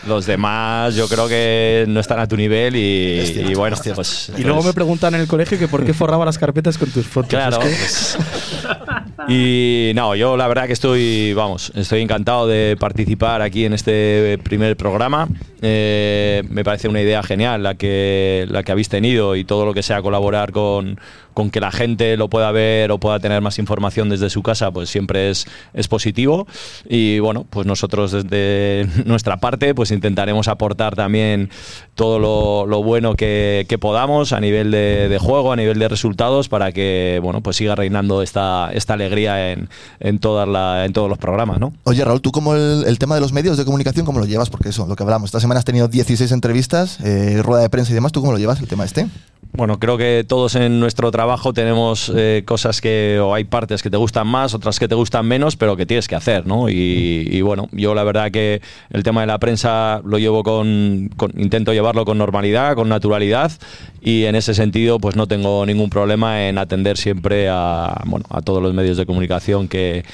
Los demás yo creo que no están a tu nivel y, bueno, pues Y luego me entonces- preguntan en el colegio que por qué forraba las carpetas con tus fotos. Claro. Es que- pues- y no, yo la verdad que estoy, vamos, estoy encantado de participar aquí en este primer programa. Eh, me parece una idea genial la que, la que habéis tenido y todo lo que sea colaborar con, con que la gente lo pueda ver o pueda tener más información desde su casa, pues siempre es, es positivo. Y bueno, pues nosotros desde nuestra parte, pues intentaremos aportar también todo lo, lo bueno que, que podamos a nivel de, de juego, a nivel de resultados, para que bueno, pues siga reinando esta, esta alegría en, en, todas la- en todos los programas, ¿no? Oye, Raúl, ¿tú cómo el, el tema de los medios de comunicación, cómo lo llevas? Porque eso, lo que hablamos, esta semana has tenido 16 entrevistas, eh, rueda de prensa y demás, ¿tú cómo lo llevas el tema este? Bueno, creo que todos en nuestro trabajo tenemos eh, cosas que, o hay partes que te gustan más, otras que te gustan menos, pero que tienes que hacer, ¿no? Y, y bueno, yo la verdad que el tema de la prensa lo llevo con, con- intento llevarlo con normalidad, con naturalidad, y en ese sentido, pues no tengo ningún problema en atender siempre a, bueno, a todos los medios de comunicación que,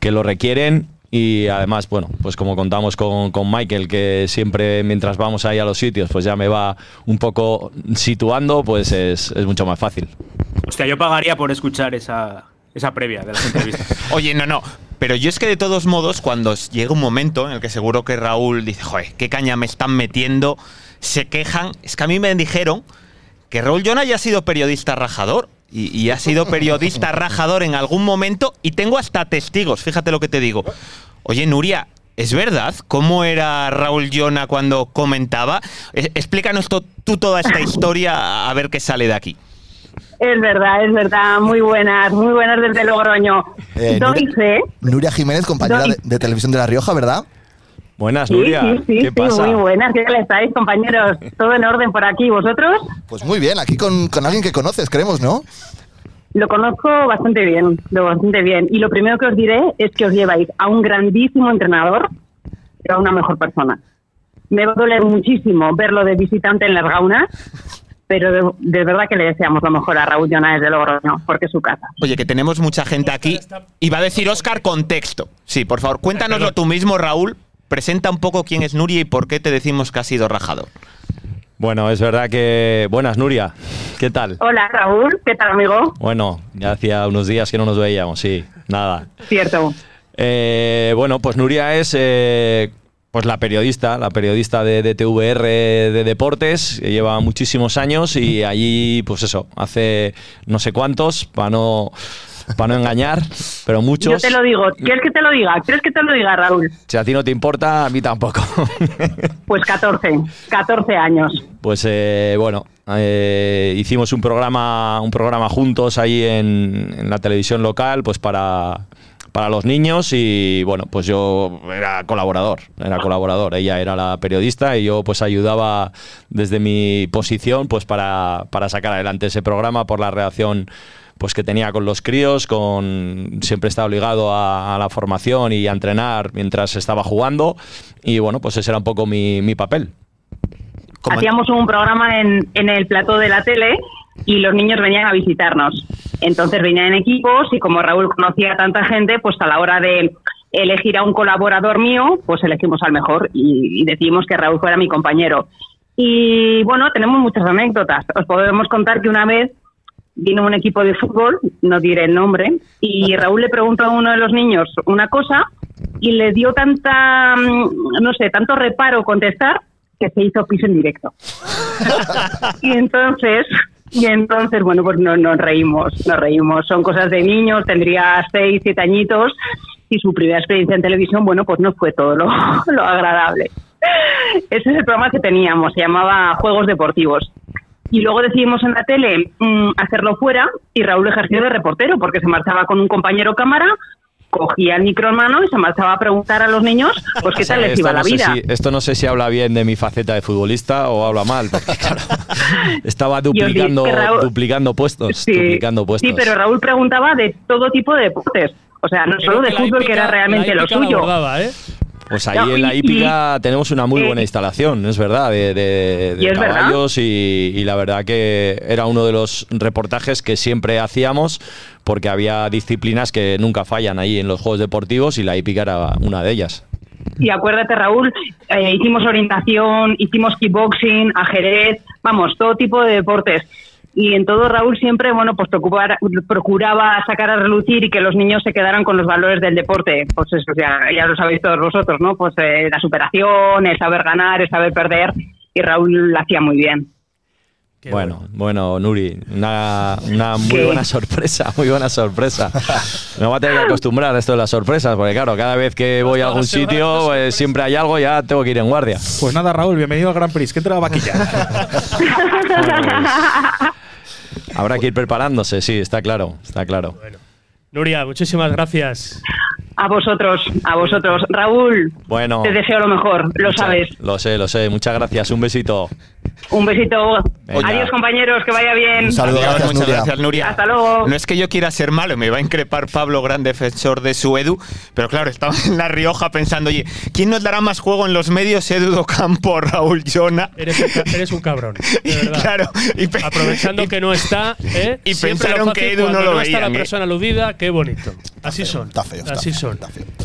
que lo requieren y además, bueno, pues como contamos con, con Michael, que siempre mientras vamos ahí a los sitios, pues ya me va un poco situando, pues es, es mucho más fácil. Hostia, yo pagaría por escuchar esa, esa previa de las entrevistas. Oye, no, no. Pero yo es que de todos modos, cuando llega un momento en el que seguro que Raúl dice, joder, qué caña me están metiendo, se quejan. Es que a mí me dijeron que Raúl Jonah ya ha sido periodista rajador. Y, y ha sido periodista rajador en algún momento y tengo hasta testigos, fíjate lo que te digo. Oye, Nuria, ¿es verdad cómo era Raúl Jonah cuando comentaba? Eh, explícanos to- tú toda esta historia a ver qué sale de aquí. Es verdad, es verdad. Muy buenas, muy buenas desde Logroño. Eh, Doy Nuria- fe. Nuria Jiménez, compañera de Televisión de La Rioja, ¿verdad? Buenas, Nuria. sí, sí, ¿Qué sí, pasa? muy buenas. ¿Qué tal estáis, compañeros? ¿Todo en orden por aquí? ¿Vosotros? Pues muy bien, aquí con, con alguien que conoces, creemos, ¿no? Lo conozco bastante bien, lo bastante bien. Y lo primero que os diré es que os lleváis a un grandísimo entrenador, pero a una mejor persona. Me va a doler muchísimo verlo de visitante en las gaunas, pero de, de verdad que le deseamos lo mejor a Raúl Llona desde Logroño, porque es su casa. Oye, que tenemos mucha gente aquí y va a decir Oscar contexto. Sí, por favor, cuéntanoslo tú mismo, Raúl. Presenta un poco quién es Nuria y por qué te decimos que ha sido rajador. Bueno, es verdad que. Buenas, Nuria. ¿Qué tal? Hola, Raúl. ¿Qué tal, amigo? Bueno, ya hacía unos días que no nos veíamos, sí. Nada. Cierto. Eh, bueno, pues Nuria es eh, pues la periodista, la periodista de, de TVR de deportes, que lleva muchísimos años y allí, pues eso, hace no sé cuántos, para no, para no engañar, pero muchos. Yo te lo digo. ¿Quieres que te lo diga? ¿Quieres que te lo diga, Raúl? Si a ti no te importa, a mí tampoco. Pues 14. 14 años. Pues eh, bueno, eh, hicimos un programa, un programa juntos ahí en, en la televisión local, pues para, para los niños y bueno, pues yo era colaborador, era colaborador. Ella era la periodista y yo pues ayudaba desde mi posición pues para, para sacar adelante ese programa por la relación pues que tenía con los críos, con siempre estaba obligado a, a la formación y a entrenar mientras estaba jugando y bueno, pues ese era un poco mi, mi papel. Hacíamos un programa en, en el plató de la tele y los niños venían a visitarnos. Entonces venían en equipos y como Raúl conocía a tanta gente, pues a la hora de elegir a un colaborador mío, pues elegimos al mejor y, y decidimos que Raúl fuera mi compañero. Y bueno, tenemos muchas anécdotas. Os podemos contar que una vez vino un equipo de fútbol, no diré el nombre, y Raúl le preguntó a uno de los niños una cosa y le dio tanta, mm, no sé, tanto reparo contestar que se hizo piso en directo. y entonces, y entonces, bueno, pues no, nos reímos, nos reímos. Son cosas de niños, tendría seis, siete añitos y su primera experiencia en televisión, bueno, pues no fue todo lo, lo agradable. Ese es el programa que teníamos, se llamaba Juegos Deportivos. Y luego decidimos en la tele mm, hacerlo fuera y Raúl ejerció de reportero porque se marchaba con un compañero cámara, cogía el micro en mano y se marchaba a preguntar a los niños pues qué tal les iba no la vida. si- esto no sé si habla bien de mi faceta de futbolista o habla mal, porque claro, estaba duplicando, Raúl- duplicando puestos, Sí, duplicando puestos. sí, pero Raúl preguntaba de todo tipo de deportes. O sea, no solo de fútbol, que era realmente lo suyo. Pues ahí No, en la y- hípica tenemos una muy eh, buena instalación, es verdad, de, de- de ¿Y es verdad? caballos y, y la verdad que era uno de los reportajes que siempre hacíamos porque había disciplinas que nunca fallan ahí en los juegos deportivos y la hípica era una de ellas. Y acuérdate, Raúl, eh, hicimos orientación, hicimos kickboxing, ajedrez, vamos, todo tipo de deportes. Y en todo Raúl siempre, bueno, pues preocupar- procuraba sacar a relucir y que los niños se quedaran con los valores del deporte. Pues eso ya, ya lo sabéis todos vosotros, ¿no? Pues eh, la superación, el saber ganar, el saber perder. Y Raúl lo hacía muy bien. Bueno, bueno, Nuri, una, una muy ¿Qué? buena sorpresa, muy buena sorpresa. Me voy a tener que acostumbrar a esto de las sorpresas, porque claro, cada vez que voy a algún sitio, pues, siempre hay algo, ya tengo que ir en guardia. Pues nada, Raúl, bienvenido al Gran Prix. ¿Qué te la vaquilla? Habrá que ir preparándose, sí, está claro, está claro. Nuria, muchísimas gracias. A vosotros, a vosotros. Raúl, Bueno, te deseo lo mejor, lo sabes. lo sé, lo sé. Muchas gracias, un besito. Un besito. Venga. Adiós, compañeros, que vaya bien. Adiós, muchas gracias, Nuria. Hasta luego. No es que yo quiera ser malo, me va a increpar Pablo, gran defensor de su Edu, pero claro, estaba en La Rioja pensando, oye, ¿quién nos dará más juego en los medios, Edu Docampo o Raúl Jona? Eres un, eres un cabrón, de verdad. Claro, Aprovechando que no está, ¿eh? y Siempre pensaron que Edu no lo está la ¿eh? persona aludida, qué bonito. Así son. está feo, está Así feo, son.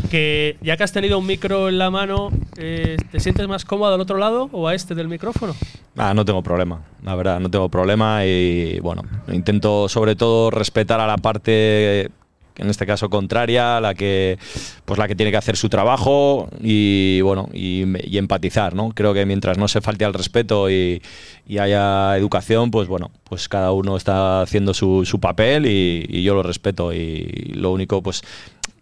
Que ya que has tenido un micro en la mano, eh, ¿te sientes más cómodo al otro lado o a este del micrófono? Ah, no tengo problema, la verdad, no tengo problema y bueno, intento sobre todo respetar a la parte en este caso contraria, la que pues la que tiene que hacer su trabajo y bueno y, y empatizar, ¿no? Creo que mientras no se falte al respeto y, y haya educación, pues bueno, pues cada uno está haciendo su, su papel y, y yo lo respeto y lo único pues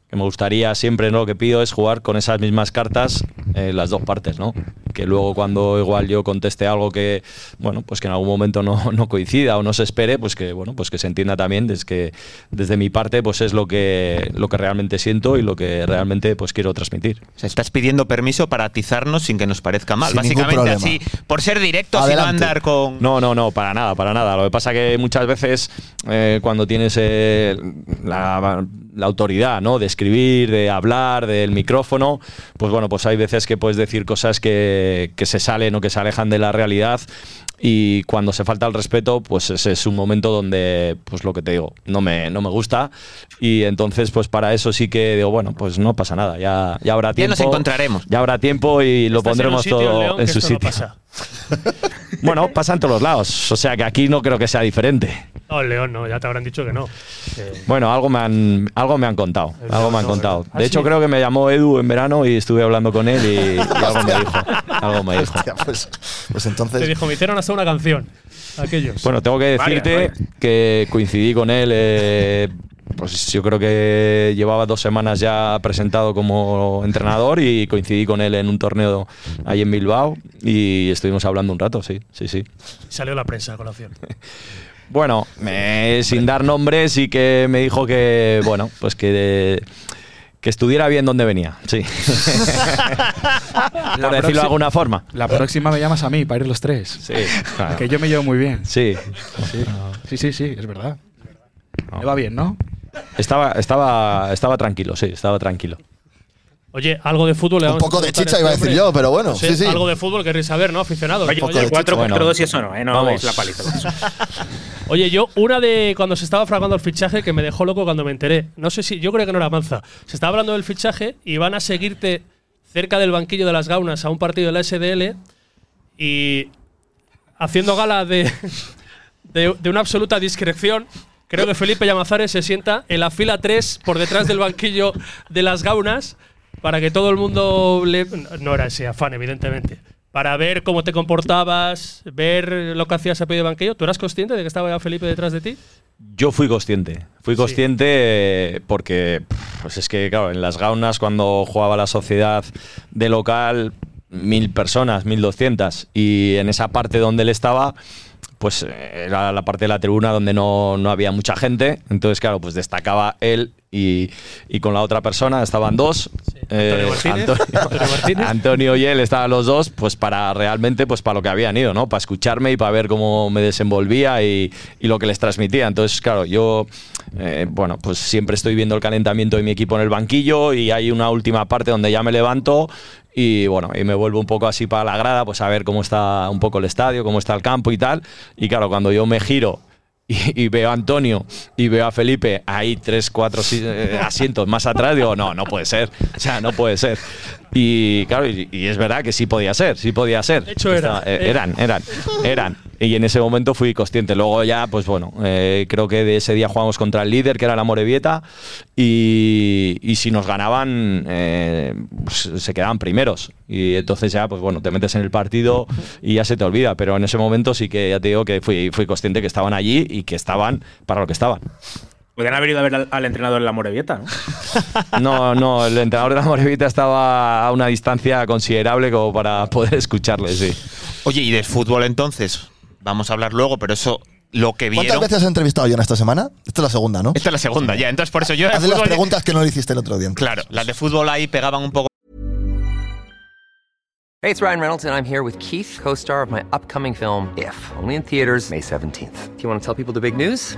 que me gustaría siempre, ¿no? Lo que pido es jugar con esas mismas cartas en las dos partes, ¿no? Que luego cuando igual yo conteste algo que, bueno, pues que en algún momento no, no coincida o no se espere, pues que, bueno, pues que se entienda también desde que desde mi parte, pues es lo que, lo que realmente siento y lo que realmente pues quiero transmitir. O sea, estás pidiendo permiso para atizarnos sin que nos parezca mal. Sin Básicamente así, por ser directo, sin andar con... No, no, no, para nada, para nada. Lo que pasa que muchas veces eh, cuando tienes eh, la, la autoridad, ¿no? De escribir, de hablar, del micrófono, pues bueno, pues hay veces que puedes decir cosas que, que se salen o que se alejan de la realidad. Y cuando se falta el respeto, pues ese es un momento donde, pues lo que te digo, no me, no me gusta. Y entonces, pues para eso sí que digo, bueno, pues no pasa nada, ya, ya habrá Ya tiempo. nos encontraremos. Ya habrá tiempo y lo Estás en pondremos sitio, todo León, en su no sitio. pasa. Bueno, pasa en todos los lados. O sea que aquí no creo que sea diferente. No, León, no, ya te habrán dicho que no. Que- Bueno, algo me han, algo me han contado. Algo me han no, contado. De ¿Ah, hecho, sí? creo que me llamó Edu en verano y estuve hablando con él y, y algo me dijo. Algo me dijo. pues, pues Te entonces. dijo, me hicieron hasta una canción. Aquellos. Bueno, tengo que decirte que coincidí con él. eh, pues yo creo que llevaba dos semanas ya presentado como entrenador y coincidí con él en un torneo ahí en Bilbao y estuvimos hablando un rato, sí, sí, sí. Salió la prensa a colación. Bueno, me- sin dar nombres y que me dijo que, bueno, pues que, que estuviera bien donde venía, sí. Por decirlo de alguna forma. La próxima me llamas a mí para ir los tres. Sí, claro. Que yo me llevo muy bien. Sí. Sí, sí, sí, sí, es verdad. Me va bien, ¿no? Estaba, estaba, estaba tranquilo, sí, estaba tranquilo. Oye, algo de fútbol le Un vamos poco de chicha este iba a decir yo, pero bueno, No sé, sí, sí. Algo de fútbol querréis saber, ¿no? Aficionados. Oye, Oye, el 4 Bueno, 4 2 y eso no, ¿eh? No vamos. es la paliza. Oye, yo, una de cuando se estaba fraguando el fichaje que me dejó loco cuando me enteré. No sé si, yo creo que no era Manza. Se estaba hablando del fichaje y van a seguirte cerca del banquillo de las Gaunas a un partido de la SDL y haciendo gala de, de, de una absoluta discreción. Creo que Felipe Llamazares se sienta en la fila 3 por detrás del banquillo de las Gaunas para que todo el mundo le. No era ese afán, evidentemente. Para ver cómo te comportabas, ver lo que hacías a pie de banquillo. ¿Tú eras consciente de que estaba ya Felipe detrás de ti? Yo fui consciente, fui consciente eh, porque pues es que, claro, en las gaunas cuando jugaba la sociedad de local, mil personas, mil doscientas, y en esa parte donde él estaba, pues eh, era la parte de la tribuna donde no, no había mucha gente, entonces, claro, pues destacaba él y, y con la otra persona estaban dos. eh. Antonio, Antonio Martínez. Antonio y él estaban los dos, pues para realmente, pues para lo que habían ido, ¿no? Para escucharme y para ver cómo me desenvolvía y, y lo que les transmitía. Entonces, claro, yo, eh, bueno, pues siempre estoy viendo el calentamiento de mi equipo en el banquillo y hay una última parte donde ya me levanto y bueno, y me vuelvo un poco así para la grada, pues a ver cómo está un poco el estadio, cómo está el campo y tal. Y claro, cuando yo me giro y, veo a Antonio y veo a Felipe ahí tres, cuatro eh, asientos más atrás, digo, no, no puede ser. O sea, no puede ser. Y claro, y, y es verdad que sí podía ser, sí podía ser. De hecho, era. Estaba- eh, eran, eran, eran. Y en ese momento fui consciente. Luego ya, pues bueno, eh, creo que de ese día jugamos contra el líder, que era la Morevieta, y, y si nos ganaban, eh, pues, se quedaban primeros. Y entonces ya, pues bueno, te metes en el partido y ya se te olvida. Pero en ese momento sí que ya te digo que fui, fui consciente que estaban allí y que estaban para lo que estaban. Podrían haber ido a ver al, al entrenador en la Morevieta, ¿no? No, no, el entrenador de la Morevieta estaba a una distancia considerable como para poder escucharle, sí. Oye, y del fútbol entonces, vamos a hablar luego, pero eso, lo que ¿Cuántas vieron. veces has entrevistado a John esta semana? Esta es la segunda, ¿no? Esta es la segunda, ya. Entonces, por eso yo. de Haz las preguntas que no le hiciste el otro día. Claro, las de fútbol ahí pegaban un poco. Hey, it's Ryan Reynolds, and I'm here with Keith, co star of my upcoming film, If, only in theaters, May 17th. Do you want to tell people the big news?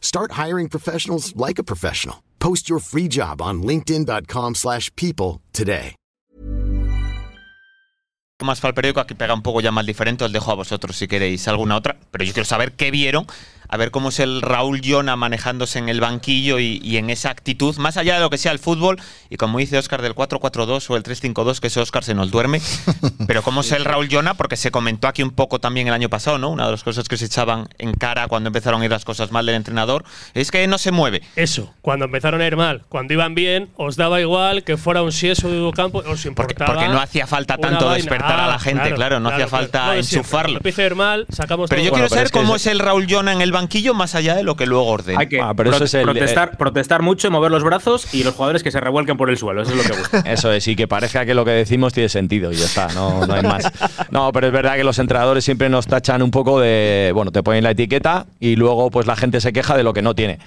Start hiring professionals like a professional. Post your free job on linkedin.com/people today. más para el periódico, aquí pega un poco ya más diferente, os dejo a vosotros si queréis alguna otra, pero yo quiero saber qué vieron, a ver cómo es el Raúl Llona manejándose en el banquillo y, y en esa actitud, más allá de lo que sea el fútbol, y como dice Oscar del 4-4-2 o el 3-5-2, que ese Oscar se nos duerme, pero cómo es el Raúl Llona, porque se comentó aquí un poco también el año pasado, ¿no? Una de las cosas que se echaban en cara cuando empezaron a ir las cosas mal del entrenador, es que no se mueve. Eso, cuando empezaron a ir mal, cuando iban bien, os daba igual que fuera un Sieso de campo, os Porque, importaba. porque no hacía falta tanto despertar a la Ah, gente, claro, no hacía claro. falta Lo de siempre. enchufarlo. Empieza a ir mal, sacamos Pero todo. yo quiero saber cómo es el Raúl Llona en el banquillo, más allá de lo que luego ordena. Hay que Ah, pero eso prote- es el- protestar, protestar mucho, mover los brazos y los jugadores que se revuelquen por el suelo. Eso es lo que gusta. Eso es, y que parezca que lo que decimos tiene sentido y ya está, no, no hay más. No, pero es verdad que los entrenadores siempre nos tachan un poco de, bueno, te ponen la etiqueta y luego pues la gente se queja de lo que no tiene.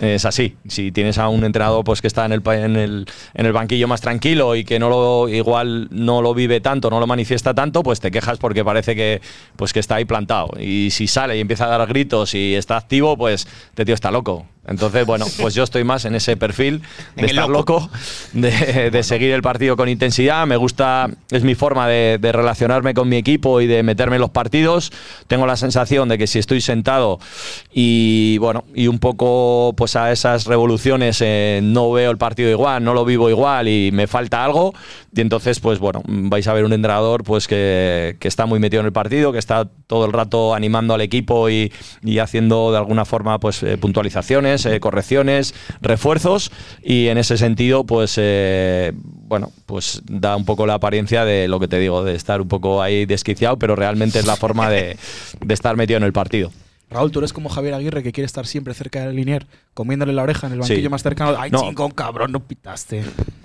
Es así, si tienes a un entrenador pues que está en el, pa- en el, en el banquillo más tranquilo y que no lo, igual no lo vive tanto, no lo manifiesta tanto, pues te quejas porque parece que, pues que está ahí plantado. Y si sale y empieza a dar gritos y está activo, pues este tío está loco. Entonces, bueno, pues yo estoy más en ese perfil de estar loco. loco, de, de seguir el partido con intensidad. Me gusta, es mi forma de, de relacionarme con mi equipo y de meterme en los partidos. Tengo la sensación de que si estoy sentado y bueno, y un poco pues a esas revoluciones eh, no veo el partido igual, no lo vivo igual y me falta algo. Y entonces, pues bueno, vais a ver un entrenador pues que, que está muy metido en el partido, que está todo el rato animando al equipo y, y haciendo de alguna forma pues eh, puntualizaciones, eh, correcciones, refuerzos y en ese sentido pues eh, bueno pues da un poco la apariencia de lo que te digo de estar un poco ahí desquiciado pero realmente es la forma de, de estar metido en el partido. Raúl, tú eres como Javier Aguirre que quiere estar siempre cerca del linier, comiéndole la oreja en el banquillo Sí. más cercano. Ay, No. chingón, cabrón, no pitaste.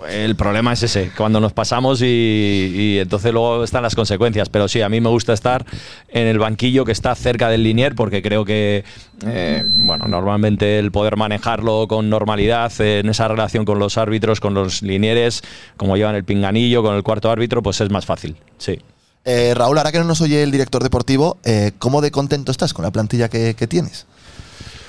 El problema es ese, cuando nos pasamos y, y entonces luego están las consecuencias. Pero sí, a mí me gusta estar en el banquillo que está cerca del linier porque creo que, eh, bueno, normalmente el poder manejarlo con normalidad en esa relación con los árbitros, con los linieres, como llevan el pinganillo, con el cuarto árbitro, pues es más fácil. Sí. Eh, Raúl, ahora que no nos oye el director deportivo, eh, ¿cómo de contento estás con la plantilla que, tienes?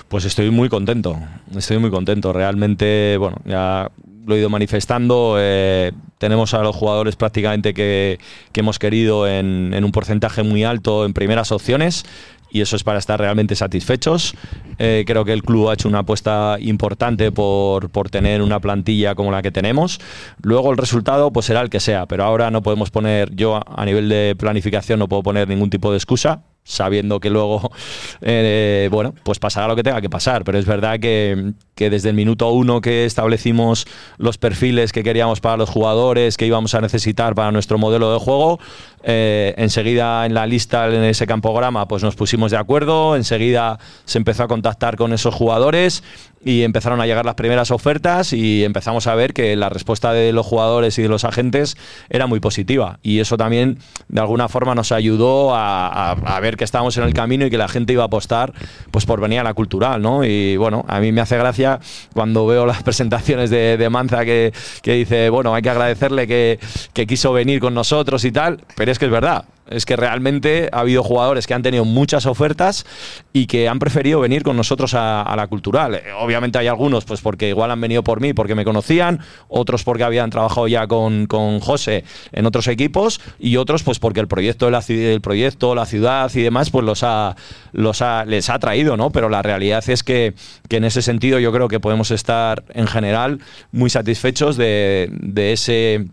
Pues estoy muy contento, estoy muy contento. Realmente, bueno, ya lo he ido manifestando. eh, tenemos a los jugadores prácticamente que, hemos querido en un porcentaje muy alto en primeras opciones. Y eso es para estar realmente satisfechos. Eh, creo que el club ha hecho una apuesta importante por, por tener una plantilla como la que tenemos. Luego el resultado pues será el que sea, pero ahora no podemos poner, yo a- nivel de planificación no puedo poner ningún tipo de excusa sabiendo que luego, eh, bueno, pues pasará lo que tenga que pasar. Pero es verdad que, que desde el minuto uno que establecimos los perfiles que queríamos para los jugadores, que íbamos a necesitar para nuestro modelo de juego, eh, enseguida en la lista, en ese campograma, pues nos pusimos de acuerdo, enseguida se empezó a contactar con esos jugadores y empezaron a llegar las primeras ofertas y empezamos a ver que la respuesta de los jugadores y de los agentes era muy positiva y eso también de alguna forma nos ayudó a, a- a ver que estábamos en el camino y que la gente iba a apostar pues por venir a la cultural ¿no? y bueno a mí me hace gracia cuando veo las presentaciones de, de Manza que, que dice bueno hay que agradecerle que, que quiso venir con nosotros y tal pero es que es verdad es que realmente ha habido jugadores que han tenido muchas ofertas y que han preferido venir con nosotros a, la cultural. Eh, Obviamente hay algunos, pues porque igual han venido por mí, porque me conocían, otros porque habían trabajado ya con, José en otros equipos y otros pues porque el proyecto, la, el proyecto, la ciudad y demás, pues los ha, les ha traído, ¿no? Pero la realidad es que, que en ese sentido yo creo que podemos estar en general muy satisfechos de ese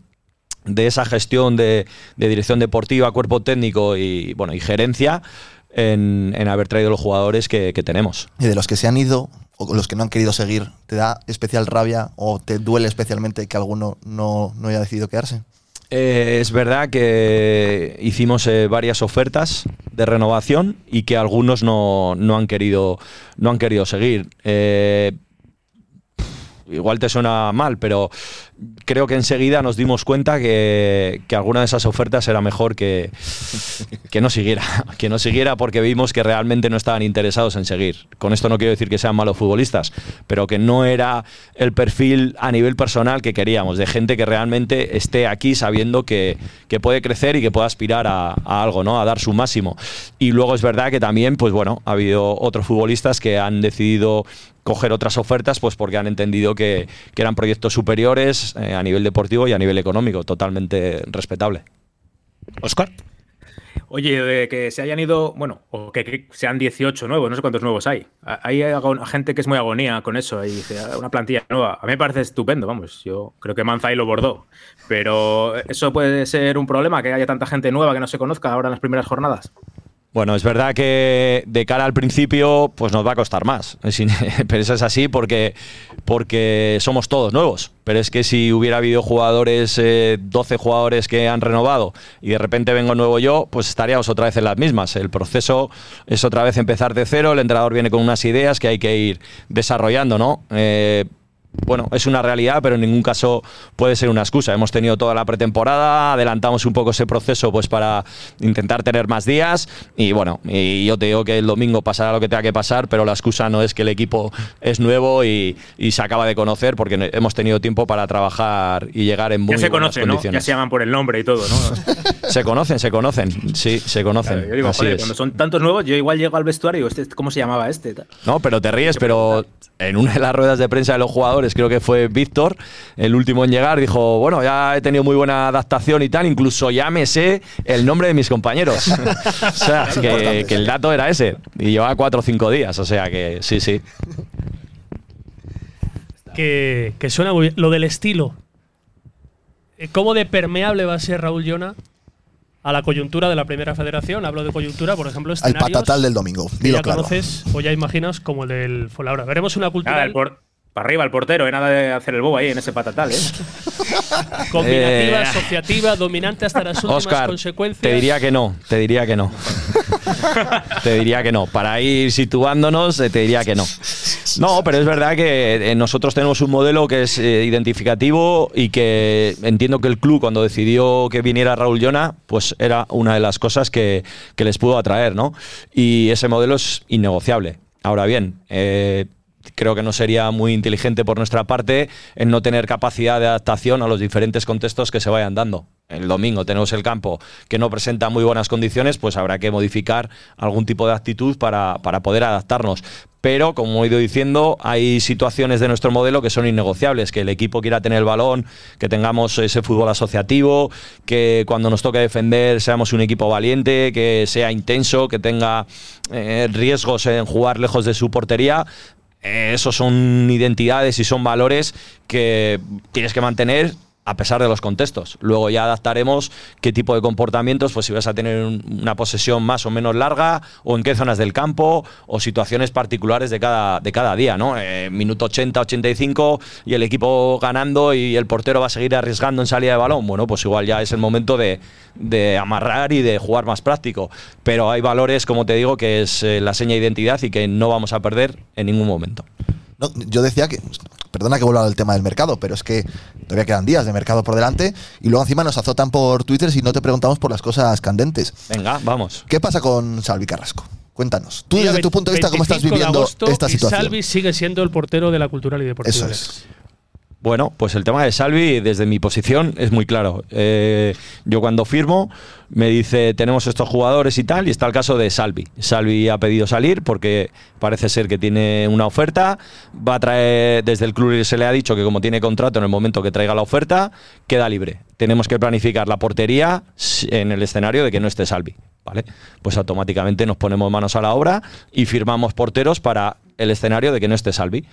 de esa gestión de, de dirección deportiva, cuerpo técnico y bueno y gerencia en, en haber traído los jugadores que, que tenemos. Y de los que se han ido o los que no han querido seguir, ¿te da especial rabia o te duele especialmente que alguno no, no haya decidido quedarse? Eh, es verdad que hicimos eh, varias ofertas de renovación y que algunos no, no han querido no han querido seguir. Eh, igual te suena mal, pero creo que enseguida nos dimos cuenta que, que alguna de esas ofertas era mejor que, que no siguiera, que no siguiera porque vimos que realmente no estaban interesados en seguir. Con esto no quiero decir que sean malos futbolistas, pero que no era el perfil a nivel personal que queríamos, de gente que realmente esté aquí sabiendo que, que puede crecer y que puede aspirar a, a algo, ¿no? A dar su máximo. Y luego es verdad que también, pues bueno, ha habido otros futbolistas que han decidido coger otras ofertas pues porque han entendido que, que eran proyectos superiores eh, a nivel deportivo y a nivel económico, totalmente respetable. Oscar. Oye, de que se hayan ido, bueno, o que, que sean 18 nuevos, no sé cuántos nuevos hay. Hay gente que es muy agonía con eso y dice, "Ah, una plantilla nueva. A mí me parece estupendo, vamos. Yo creo que Manzai lo bordó. Pero eso puede ser un problema, que haya tanta gente nueva que no se conozca ahora en las primeras jornadas. Bueno, es verdad que de cara al principio, pues nos va a costar más. Pero eso es así porque, porque somos todos nuevos. Pero es que si hubiera habido jugadores, eh, 12 jugadores que han renovado y de repente vengo nuevo yo, pues estaríamos otra vez en las mismas. El proceso es otra vez empezar de cero. El entrenador viene con unas ideas que hay que ir desarrollando, ¿no? Eh, bueno, es una realidad, pero en ningún caso puede ser una excusa. Hemos tenido toda la pretemporada, adelantamos un poco ese proceso pues para intentar tener más días y bueno, y yo te digo que el domingo pasará lo que tenga que pasar, pero la excusa no es que el equipo es nuevo y, y se acaba de conocer porque hemos tenido tiempo para trabajar y llegar en muy Ya se buenas conocen, ¿no? Ya se llaman por el nombre y todo, ¿no? Se conocen, se conocen, sí, se conocen. Yo digo, Así joder, es. cuando son tantos nuevos, yo igual llego al vestuario y digo, "Este, ¿cómo se llamaba este? No, pero te ríes, pero en una de las ruedas de prensa de los jugadores, creo que fue Víctor, el último en llegar, dijo, bueno, ya he tenido muy buena adaptación y tal, incluso ya me sé el nombre de mis compañeros. o sea, que, que el dato era ese. Y llevaba cuatro o cinco días, o sea que sí, sí. que, que suena muy bien. Lo del estilo. ¿Cómo de permeable va a ser Raúl Llona a la coyuntura de la primera federación? Hablo de coyuntura, por ejemplo, Al escenarios patatal del domingo. Dilo ya claro. conoces o ya imaginas como el del Fuenlabrada. Veremos una cultura el para arriba el portero, ¿eh? nada de hacer el bobo ahí en ese patatal, ¿eh? combinativa, Eh. asociativa, dominante hasta las últimas Oscar, consecuencias. te diría que no, te diría que no. te diría que no. Para ir situándonos, eh, te diría que no. No, pero es verdad que eh, nosotros tenemos un modelo que es eh, identificativo y que entiendo que el club cuando decidió que viniera Raúl Llona, pues era una de las cosas que, que les pudo atraer, ¿no? Y ese modelo es innegociable. Ahora bien, eh, creo que no sería muy inteligente por nuestra parte en no tener capacidad de adaptación a los diferentes contextos que se vayan dando. El domingo tenemos el campo que no presenta muy buenas condiciones, pues habrá que modificar algún tipo de actitud para, para poder adaptarnos. Pero, como he ido diciendo, hay situaciones de nuestro modelo que son innegociables, que el equipo quiera tener el balón, que tengamos ese fútbol asociativo, que cuando nos toque defender seamos un equipo valiente, que sea intenso, que tenga eh, riesgos en jugar lejos de su portería. Eh, esos son identidades y son valores que tienes que mantener a pesar de los contextos. Luego ya adaptaremos qué tipo de comportamientos, pues si vas a tener un- una posesión más o menos larga, o en qué zonas del campo, o situaciones particulares de cada, de cada día, ¿no? Eh, minuto 80, 85 y el equipo ganando y el portero va a seguir arriesgando en salida de balón. Bueno, pues igual ya es el momento de, de amarrar y de jugar más práctico. Pero hay valores, como te digo, que es eh, la seña de identidad y que no vamos a perder en ningún momento. Yo decía que, perdona que vuelva al tema del mercado, pero es que todavía quedan días de mercado por delante y luego encima nos azotan por Twitter si no te preguntamos por las cosas candentes. Venga, vamos. ¿Qué pasa con Salvi Carrasco? Cuéntanos. Tú Día desde tu punto de vista, ¿cómo estás 25 de viviendo agosto esta y situación? Salvi sigue siendo el portero de la cultural y deportiva. Eso es. Bueno, pues el tema de Salvi, desde mi posición, es muy claro. Eh, yo cuando firmo, me dice, tenemos estos jugadores y tal, y está el caso de Salvi. Salvi ha pedido salir porque parece ser que tiene una oferta, va a traer, desde el club se le ha dicho que como tiene contrato en el momento que traiga la oferta, queda libre. Tenemos que planificar la portería en el escenario de que no esté Salvi. ¿Vale? Pues automáticamente nos ponemos manos a la obra y firmamos porteros para el escenario de que no esté Salvi.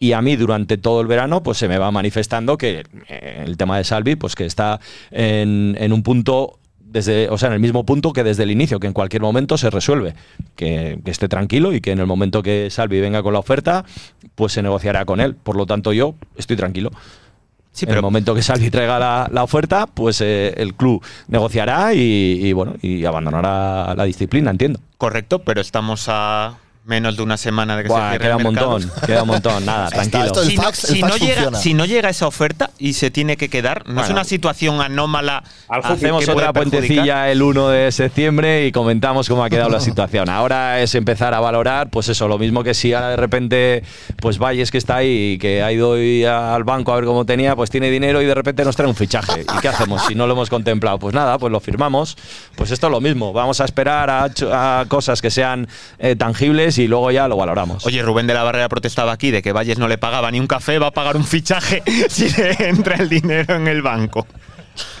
Y a mí durante todo el verano pues se me va manifestando que eh, el tema de Salvi pues que está en, en un punto desde, o sea, en el mismo punto que desde el inicio, que en cualquier momento se resuelve, que, que esté tranquilo y que en el momento que Salvi venga con la oferta, pues se negociará con él. Por lo tanto, yo estoy tranquilo. en el momento que Salvi traiga la, la oferta, pues eh, el club negociará y, y, bueno y abandonará la disciplina, entiendo. Correcto, pero estamos a Menos de una semana de que Buah, se cierre queda el un mercado. montón, queda un montón, nada, tranquilo. si, no, si no llega, si no llega esa oferta y se tiene que quedar, no es una situación anómala. Hacemos otra puentecilla el 1 de septiembre y comentamos cómo ha quedado la situación. Ahora es empezar a valorar, pues eso, lo mismo que si ahora de repente, pues Valles que está ahí y que ha ido hoy al banco a ver cómo tenía, pues tiene dinero y de repente nos trae un fichaje. ¿Y qué hacemos si no lo hemos contemplado? Pues nada, pues lo firmamos. Pues esto es lo mismo. Vamos a esperar a cosas que sean eh, tangibles y luego ya lo valoramos. Oye, Rubén de la Barrera protestaba aquí de que Valles no le pagaba ni un café, va a pagar un fichaje si le entra el dinero en el banco.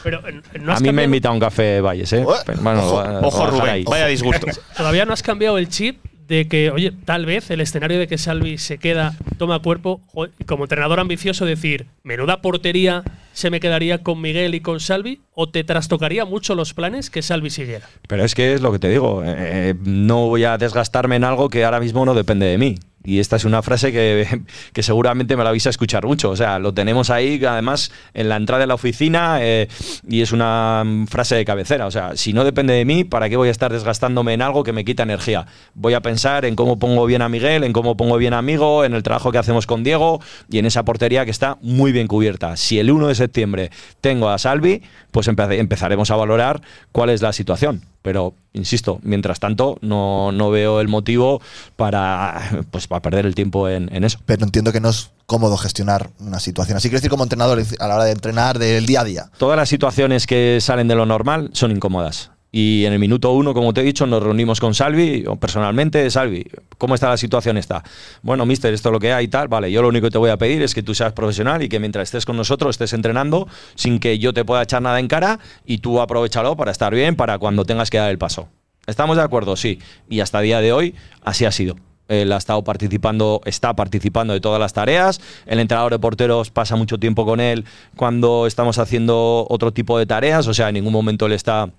Pero eh, no a mí me invita a un café Valles, ¿eh? Bueno, ojo, dejar Rubén, ahí. vaya disgusto. Todavía no has cambiado el chip de que, oye, tal vez el escenario de que Salvi se queda, toma cuerpo, como entrenador ambicioso decir, menuda portería se me quedaría con Miguel y con Salvi, o te trastocaría mucho los planes que Salvi siguiera. Pero es que es lo que te digo, eh, no voy a desgastarme en algo que ahora mismo no depende de mí. Y esta es una frase que, que seguramente me la vais a escuchar mucho. O sea, lo tenemos ahí, además, en la entrada de la oficina, eh, y es una mm, frase de cabecera. O sea, si no depende de mí, ¿para qué voy a estar desgastándome en algo que me quita energía? Voy a pensar en cómo pongo bien a Miguel, en cómo pongo bien a Amigo, en el trabajo que hacemos con Diego y en esa portería que está muy bien cubierta. Si el 1 de septiembre tengo a Salvi, pues empe- empezaremos a valorar cuál es la situación. Pero, insisto, mientras tanto, no, no veo el motivo para, pues, para perder el tiempo en, en eso. Pero entiendo que no es cómodo gestionar una situación así. Quiero decir, como entrenador, a la hora de entrenar del día a día. Todas las situaciones que salen de lo normal son incómodas. Y en el minuto uno, como te he dicho, nos reunimos con Salvi, personalmente, Salvi, ¿cómo está la situación esta? Bueno, mister, esto es lo que hay y tal. Vale, yo lo único que te voy a pedir es que tú seas profesional y que mientras estés con nosotros estés entrenando sin que yo te pueda echar nada en cara y tú aprovechalo para estar bien para cuando tengas que dar el paso. ¿Estamos de acuerdo? Sí. Y hasta día de hoy así ha sido. Él ha estado participando, está participando de todas las tareas. El entrenador de porteros pasa mucho tiempo con él cuando estamos haciendo otro tipo de tareas. O sea, en ningún momento él está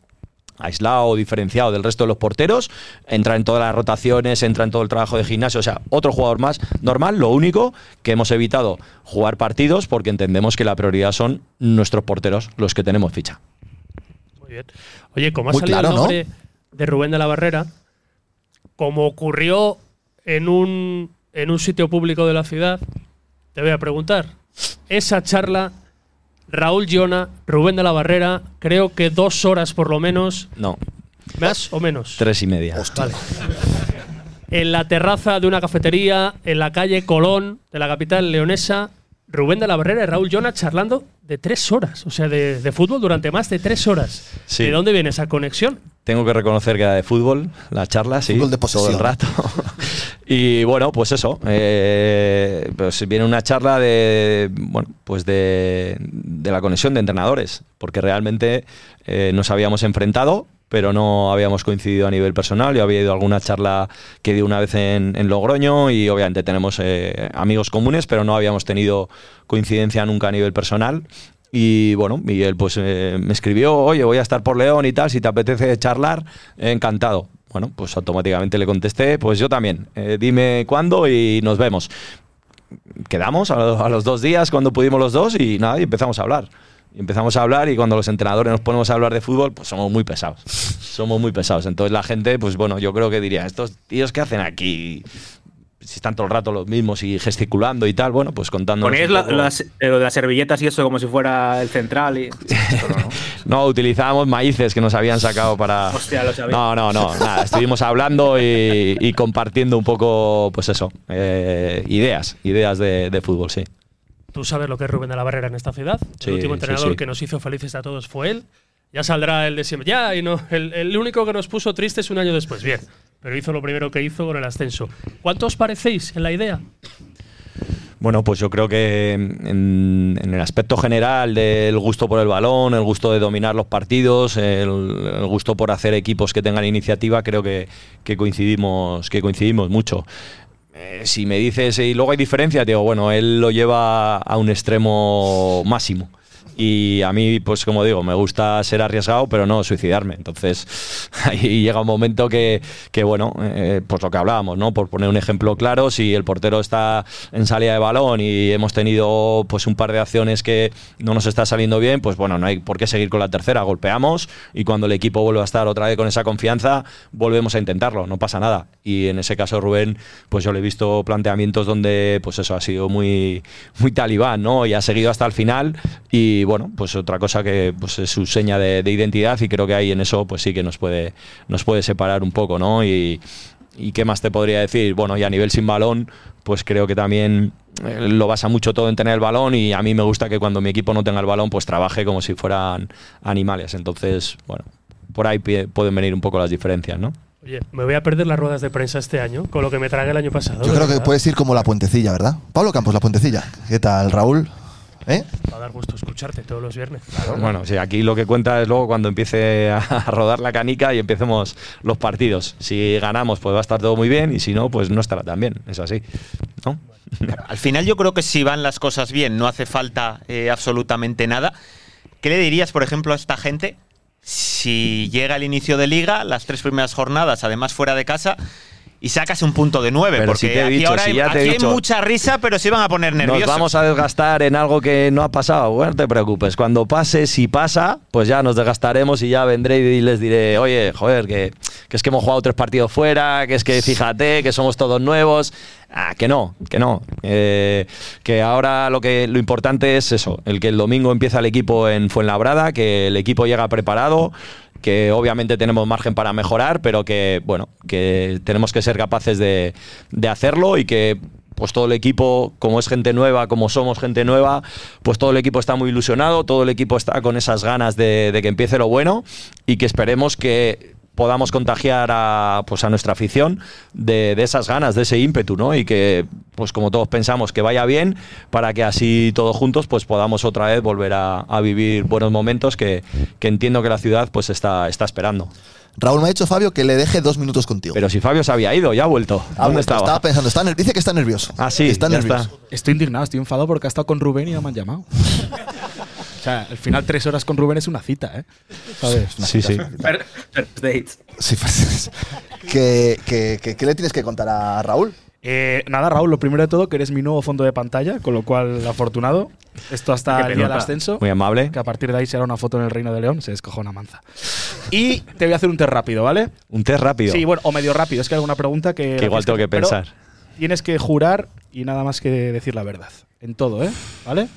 aislado o diferenciado del resto de los porteros, entra en todas las rotaciones, entra en todo el trabajo de gimnasio, o sea, otro jugador más normal, lo único que hemos evitado jugar partidos porque entendemos que la prioridad son nuestros porteros, los que tenemos ficha. Muy bien. Oye, como ha Muy salido claro, el ¿no? nombre de Rubén de la Barrera, como ocurrió en un, en un sitio público de la ciudad, te voy a preguntar, esa charla, Raúl Llona, Rubén de la Barrera, creo que dos horas por lo menos, No, más o menos, tres y media. Vale. en la terraza de una cafetería en la calle Colón de la capital leonesa, Rubén de la Barrera y Raúl Llona charlando de tres horas, o sea, de, de fútbol durante más de tres horas. Sí. ¿De dónde viene esa conexión? Tengo que reconocer que era de fútbol, la charla, sí. Fútbol de todo el rato. y bueno, pues eso. eh, pues viene una charla de. Bueno, pues de, de la conexión de entrenadores. Porque realmente eh, nos habíamos enfrentado, pero no habíamos coincidido a nivel personal. Yo había ido a alguna charla que di una vez en, en Logroño y obviamente tenemos eh, amigos comunes, pero no habíamos tenido coincidencia nunca a nivel personal. Y bueno, Miguel pues eh, me escribió, oye, voy a estar por León y tal, si te apetece charlar, encantado. Bueno, pues automáticamente le contesté, pues yo también, eh, dime cuándo y nos vemos. Quedamos a los dos días cuando pudimos los dos y nada, y empezamos a hablar. Y empezamos a hablar y cuando los entrenadores nos ponemos a hablar de fútbol, pues somos muy pesados. somos muy pesados. Entonces la gente, pues bueno, yo creo que diría, estos tíos que hacen aquí, si están todo el rato los mismos y gesticulando y tal, bueno, pues contando. Ponéis la- las, eh, lo de las servilletas y eso como si fuera el central y. No, utilizábamos maíces que nos habían sacado para. Hostia, lo sabía. No, no, no. Nada, estuvimos hablando y, y compartiendo un poco, pues eso, eh, ideas, ideas de, de fútbol, sí. Tú sabes lo que es Rubén de la Barrera en esta ciudad. Sí, el último entrenador sí. que nos hizo felices a todos fue él. Ya saldrá el de siempre. Ya, y no. El, el único que nos puso tristes un año después. Bien. Pero hizo lo primero que hizo con el ascenso. ¿Cuánto os parecéis en la idea? Bueno, pues yo creo que en, en el aspecto general del gusto por el balón, el gusto de dominar los partidos, el, el gusto por hacer equipos que tengan iniciativa, creo que, que coincidimos, que coincidimos mucho. Eh, si me dices, y luego hay diferencias, digo, bueno, él lo lleva a un extremo máximo. Y a mí, pues como digo, me gusta ser arriesgado, pero no suicidarme. Entonces, ahí llega un momento que, que bueno, eh, pues lo que hablábamos, ¿no? Por poner un ejemplo claro, si el portero está en salida de balón y hemos tenido pues un par de acciones que no nos está saliendo bien, pues bueno, no hay por qué seguir con la tercera. Golpeamos y cuando el equipo vuelve a estar otra vez con esa confianza, volvemos a intentarlo, no pasa nada. Y en ese caso, Rubén, pues yo le he visto planteamientos donde, pues eso ha sido muy, muy talibán, ¿no? Y ha seguido hasta el final. Y bueno, pues otra cosa que pues es su seña de, de identidad y creo que ahí en eso, pues sí que nos puede, nos puede separar un poco, ¿no? Y, y qué más te podría decir? Bueno, y a nivel sin balón, pues creo que también eh, lo basa mucho todo en tener el balón y a mí me gusta que cuando mi equipo no tenga el balón, pues trabaje como si fueran animales. Entonces, bueno, por ahí pie- pueden venir un poco las diferencias, ¿no? Oye, me voy a perder las ruedas de prensa este año con lo que me tragué el año pasado. Yo creo que puedes ir como la puentecilla, ¿verdad? Pablo Campos, la puentecilla. ¿Qué tal, Raúl? ¿Eh? Va a dar gusto escucharte todos los viernes. Bueno, sí, aquí lo que cuenta es luego cuando empiece a rodar la canica y empecemos los partidos. Si ganamos, pues va a estar todo muy bien y si no, pues no estará tan bien. Es así, ¿no? Al final yo creo que si van las cosas bien, no hace falta eh, absolutamente nada. ¿Qué le dirías, por ejemplo, a esta gente si llega el inicio de liga, las tres primeras jornadas, además fuera de casa, y sacas un punto de nueve? Pero porque si te he aquí dicho, ahora si hay, ya te he aquí hay dicho- mucha risa, pero se van a poner nerviosos. Nos vamos a desgastar en algo que no ha pasado. Bueno, no te preocupes. Cuando pase, si pasa, pues ya nos desgastaremos y ya vendré y les diré, oye, joder, que, que es que hemos jugado tres partidos fuera, que es que fíjate, que somos todos nuevos. Ah, que no, que no. Eh, que ahora lo que lo importante es eso, el que el domingo empieza el equipo en Fuenlabrada, que el equipo llega preparado, que obviamente tenemos margen para mejorar, pero que bueno, que tenemos que ser capaces de, de hacerlo y que pues todo el equipo, como es gente nueva, como somos gente nueva, pues todo el equipo está muy ilusionado, todo el equipo está con esas ganas de, de que empiece lo bueno y que esperemos que podamos contagiar a, pues a nuestra afición de, de esas ganas, de ese ímpetu, ¿no? Y que, pues como todos pensamos, que vaya bien para que así todos juntos pues podamos otra vez volver a, a vivir buenos momentos que, que entiendo que la ciudad pues está, está esperando. Raúl me ha dicho Fabio que le deje dos minutos contigo. Pero si Fabio se había ido, ya ha vuelto. Ah, ¿Dónde estaba? Estaba pensando, está dice que está nervioso. Ah, sí, está nervioso. está. Estoy indignado, estoy enfadado porque ha estado con Rubén y no me han llamado. o sea, al final tres horas con Rubén es una cita, ¿eh? ¿Sabes? Una Sí, cita, sí. es una cita. First dates. Sí, ¿Qué, qué- qué- qué le tienes que contar a Raúl? Eh, nada, Raúl, lo primero de todo, que eres mi nuevo fondo de pantalla, con lo cual afortunado. Esto hasta el día del ascenso. Muy amable. Que a partir de ahí será una foto en el Reino de León, se descoja una manza. Y te voy a hacer un test rápido, ¿vale? Un test rápido. Sí, bueno, o medio rápido. Es que hay alguna pregunta que. Que igual tengo que pensar. Tienes que jurar y nada más que decir la verdad. En todo, ¿eh? ¿Vale?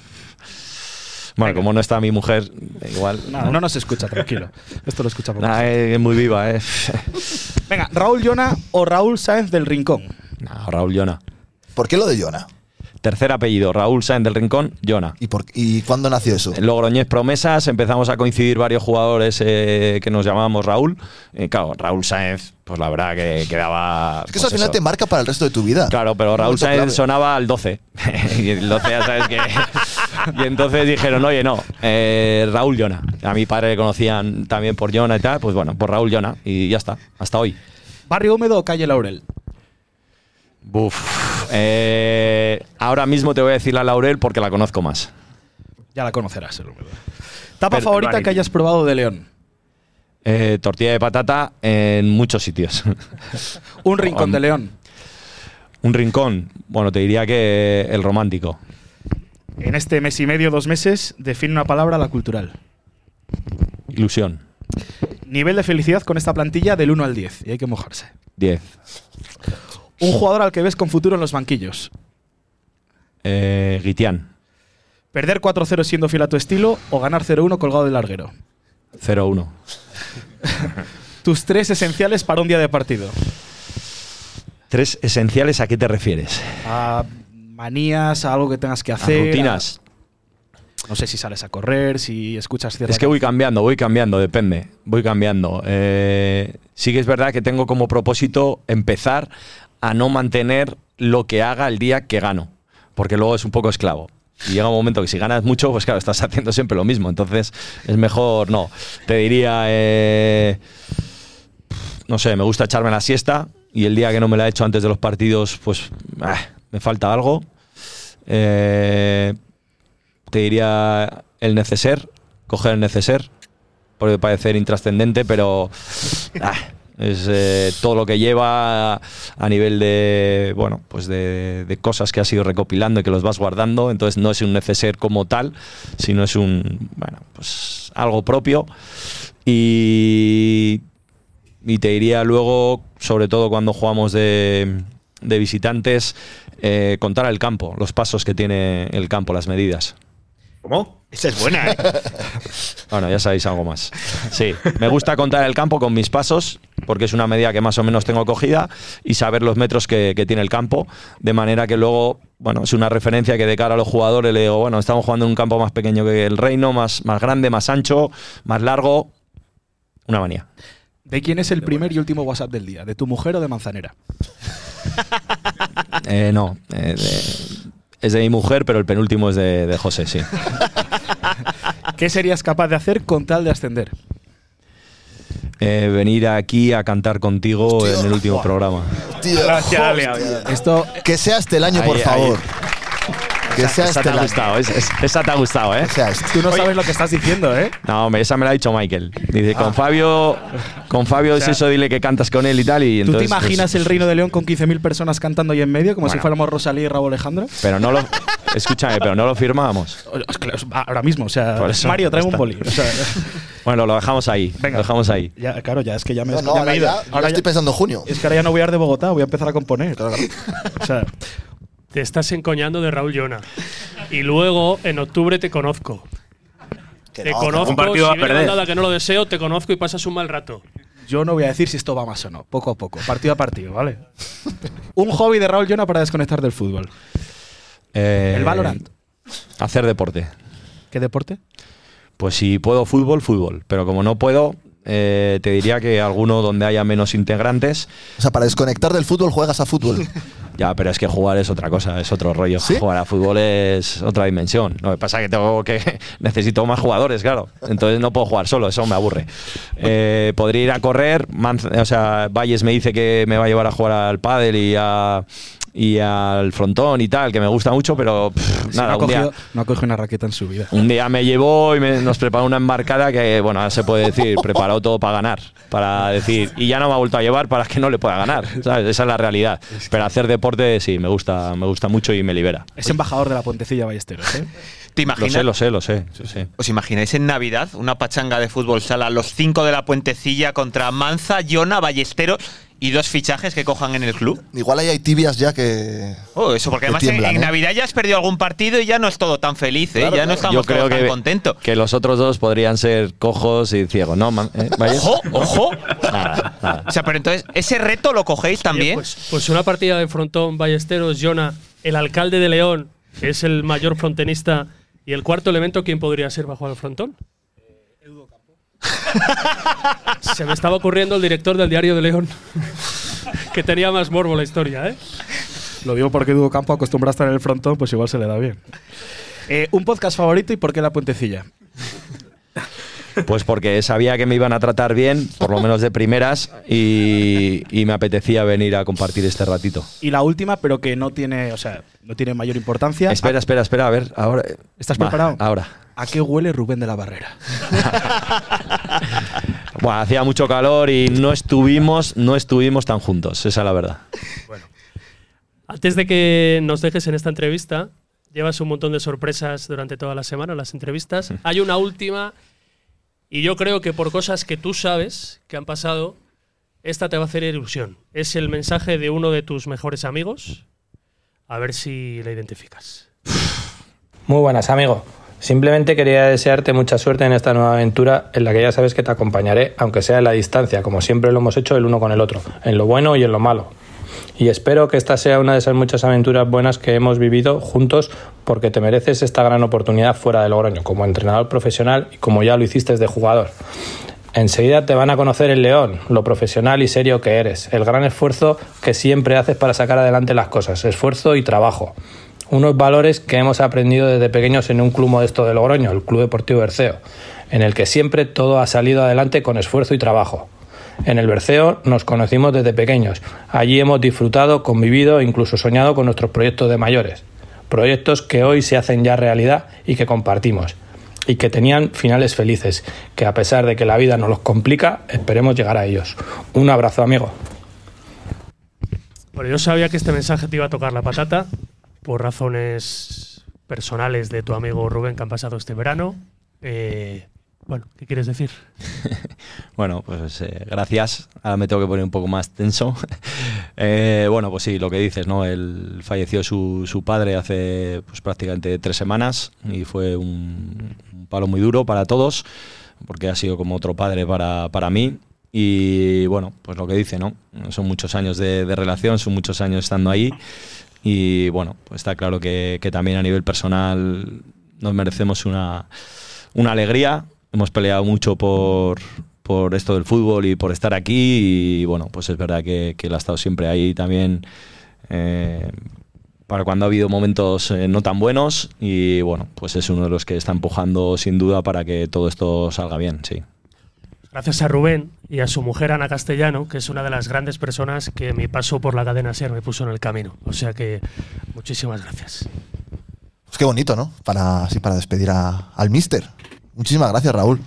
Bueno, como no está mi mujer, igual. Nada, no nos escucha, tranquilo. Esto lo escucha poco. Nah, es muy viva, ¿eh? Venga, Raúl Llona o Raúl Sáenz del Rincón. No, Raúl Llona. ¿Por qué lo de Jona? Tercer apellido, Raúl Sáenz del Rincón, Llona. ¿Y, por, ¿Y cuándo nació eso? En Logroñés Promesas empezamos a coincidir varios jugadores eh, que nos llamábamos Raúl. Eh, claro, Raúl Sáenz, pues la verdad que quedaba. Es que eso pues al final te marca para el resto de tu vida. Claro, pero Raúl Sáenz clave. sonaba al 12. y el 12 ya sabes que. y entonces dijeron, oye, no, eh, Raúl Llona. A mi padre le conocían también por Llona y tal, pues bueno, por Raúl Llona. Y ya está, hasta hoy. ¿Barrio húmedo o calle Laurel? Buf. Eh, ahora mismo te voy a decir la Laurel porque la conozco más. Ya la conocerás. ¿Tapa Pero- favorita que hayas probado de León? Eh, tortilla de patata en muchos sitios. Un rincón de León. Un rincón. Bueno, te diría que el romántico. En este mes y medio, dos meses, define una palabra la cultural. Ilusión. Nivel de felicidad con esta plantilla del 1 al 10. Y hay que mojarse. 10. Un jugador al que ves con futuro en los banquillos. Eh, Guitián. Perder 4-0 siendo fiel a tu estilo o ganar 0-1 colgado del larguero. 0-1. Tus tres esenciales para un día de partido. Tres esenciales, ¿a qué te refieres? A manías, a algo que tengas que A hacer. rutinas. a- no sé si sales a correr, si escuchas cierta Es que voy cambiando, voy cambiando, depende. Voy cambiando. Eh, sí que es verdad que tengo como propósito empezar a no mantener lo que haga el día que gano. Porque luego es un poco esclavo. Y llega un momento que si ganas mucho, pues claro, estás haciendo siempre lo mismo. Entonces es mejor, no. Te diría, eh, no sé, me gusta echarme la siesta y el día que no me la he hecho antes de los partidos, pues ah, me falta algo. Eh, te diría el neceser, coger el neceser, puede parecer intrascendente, pero ah, es eh, todo lo que lleva a nivel de bueno pues de, cosas que has ido recopilando y que los vas guardando. Entonces no es un neceser como tal sino es un bueno pues algo propio. Y y te diría luego sobre todo cuando jugamos de, de visitantes eh, contar el campo los pasos que tiene el campo las medidas ¿Cómo? Esa es buena, ¿eh? Bueno, ya sabéis algo más. Sí, me gusta contar el campo con mis pasos, porque es una medida que más o menos tengo cogida, y saber los metros que, que tiene el campo, de manera que luego, bueno, es una referencia que de cara a los jugadores le digo, bueno, estamos jugando en un campo más pequeño que el Reino, más, más grande, más ancho, más largo. Una manía. ¿De quién es el primer y último WhatsApp del día? ¿De tu mujer o de Manzanera? Eh, no, eh, de- es de mi mujer, pero el penúltimo es de, de José, sí. ¿Qué serías capaz de hacer con tal de ascender? Eh, venir aquí a cantar contigo en el último programa. Esto, que sea este el año, Ahí, por ahí. Que Esa- sea esa te ha gustado, es- es- esa te ha gustado, ¿eh? Tú no sabes lo que estás diciendo, ¿eh? No, hombre, esa me la ha dicho Michael. Dice, con Fabio, con Fabio O sea, es eso, dile que cantas con él y tal. Y ¿Tú te entonces, pues, imaginas el Reino de León con 15.000 personas cantando ahí en medio, como si fuéramos Rosalía y Raúl Alejandro? pero no lo, escúchame, pero no lo firmábamos. Ahora mismo, o sea, Mario, trae ya un boli. O sea, Bueno, lo dejamos ahí. Venga. Lo dejamos ahí. ya, claro, ya es que ya me, No, ya no, me ahora he ido. ya- ya Ahora estoy pensando en junio. Es que ahora ya no voy a ir de Bogotá, voy a empezar a componer. O sea, Te estás encoñando de Raúl Llona. Y luego, en octubre, te conozco. Que te no, conozco. Un partido va si a viene perder. mandada que no lo deseo, te conozco y pasas un mal rato. yo no voy a decir si esto va más o no, poco a poco, partido a partido, ¿vale? un hobby de Raúl Llona para desconectar del fútbol. Eh, El Valorant. Hacer deporte. ¿Qué deporte? Pues si puedo fútbol, fútbol. Pero como no puedo, eh, te diría que alguno donde haya menos integrantes. O sea, para desconectar del fútbol juegas a fútbol. Ya, pero es que jugar es otra cosa, es otro rollo. Jugar a fútbol es otra dimensión. Lo que pasa es que tengo que necesito más jugadores, claro. Entonces no puedo jugar solo, eso me aburre. Eh, podría ir a correr, o sea, Valles me dice que me va a llevar a jugar al pádel y a y al frontón y tal, que me gusta mucho, pero pff, Sí, nada, no, ha un día, cogido, no ha cogido una raqueta en su vida. un día me llevó y me- nos preparó una embarcada que, bueno, ahora se puede decir, preparó todo para ganar. Para decir, y ya no me ha vuelto a llevar para que no le pueda ganar. ¿sabes? Esa es la realidad. Pero hacer deporte sí, me gusta, me gusta mucho y me libera. Es embajador de la Puentecilla Ballesteros, ¿eh? ¿Te Lo sé, lo sé, lo sé. sí, sí. ¿Os imagináis en Navidad una pachanga de fútbol sala, los cinco de la puentecilla contra Manza, Yona, Ballesteros y dos fichajes que cojan en el club? Igual ahí hay tibias ya que. Oh, eso, porque que además en- tiemblan, en, ¿eh? Navidad ya has perdido algún partido y ya no es todo tan feliz, ¿eh? Claro, ya no estamos Yo creo todos tan que, contentos. que los otros dos podrían ser cojos y ciegos, ¿no? Man- eh? ¡Ojo! ¡Ojo! Nada, nada. O sea, pero entonces, ¿ese reto lo cogéis también? Pues, pues una partida de frontón, Ballesteros, Llona, el alcalde de León, que es el mayor frontenista, y el cuarto elemento, ¿quién podría ser bajo el frontón? Se me estaba ocurriendo el director del diario de León, que tenía más morbo la historia, ¿eh? Lo digo porque Dudo Campo acostumbra a estar en el frontón, pues igual se le da bien. Eh, ¿Un podcast favorito y por qué la Puentecilla? Pues porque sabía que me iban a tratar bien, por lo menos de primeras, y, y me apetecía venir a compartir este ratito. Y la última, pero que no tiene, o sea, no tiene mayor importancia. Espera, espera, espera, a ver, ahora. ¿Estás Va, preparado? Ahora. ¿A qué huele Rubén de la Barrera? Bueno, hacía mucho calor y no estuvimos, no estuvimos tan juntos, esa es la verdad. Antes de que nos dejes en esta entrevista, llevas un montón de sorpresas durante toda la semana, las entrevistas. Hay una última, y yo creo que por cosas que tú sabes que han pasado, esta te va a hacer ilusión. Es el mensaje de uno de tus mejores amigos. A ver si la identificas. Muy buenas, amigo. Simplemente quería desearte mucha suerte en esta nueva aventura en la que ya sabes que te acompañaré, aunque sea en la distancia, como siempre lo hemos hecho el uno con el otro, en lo bueno y en lo malo. Y espero que esta sea una de esas muchas aventuras buenas que hemos vivido juntos porque te mereces esta gran oportunidad fuera de Logroño, como entrenador profesional y como ya lo hiciste de jugador. Enseguida te van a conocer el león, lo profesional y serio que eres, el gran esfuerzo que siempre haces para sacar adelante las cosas, esfuerzo y trabajo. Unos valores que hemos aprendido desde pequeños en un club modesto de Logroño, el Club Deportivo Berceo, en el que siempre todo ha salido adelante con esfuerzo y trabajo. En el Berceo nos conocimos desde pequeños. Allí hemos disfrutado, convivido e incluso soñado con nuestros proyectos de mayores. Proyectos que hoy se hacen ya realidad y que compartimos. y que tenían finales felices, que a pesar de que la vida nos los complica, esperemos llegar a ellos. Un abrazo, amigo. Bueno, yo sabía que este mensaje te iba a tocar la patata por razones personales de tu amigo Rubén que han pasado este verano. Eh, bueno, ¿qué quieres decir? Bueno, pues eh, gracias. Ahora me tengo que poner un poco más tenso. Eh, bueno, pues sí, lo que dices, ¿no? Él falleció su, padre hace pues, prácticamente tres semanas y fue un, palo muy duro para todos, porque ha sido como otro padre para, para mí. Y bueno, pues lo que dice, ¿no? Son muchos años de, de relación, son muchos años estando ahí. Y bueno, pues está claro que, que también a nivel personal nos merecemos una, una alegría. Hemos peleado mucho por, por esto del fútbol y por estar aquí. Y bueno, pues es verdad que, que él ha estado siempre ahí también. eh, para cuando ha habido momentos eh, no tan buenos y bueno, pues es uno de los que está empujando sin duda para que todo esto salga bien, sí. Gracias a Rubén y a su mujer Ana Castellano, que es una de las grandes personas que mi paso por la cadena SER me puso en el camino. O sea que muchísimas gracias. Pues qué bonito, ¿no? Para, así para despedir a- al mister. Muchísimas gracias, Raúl.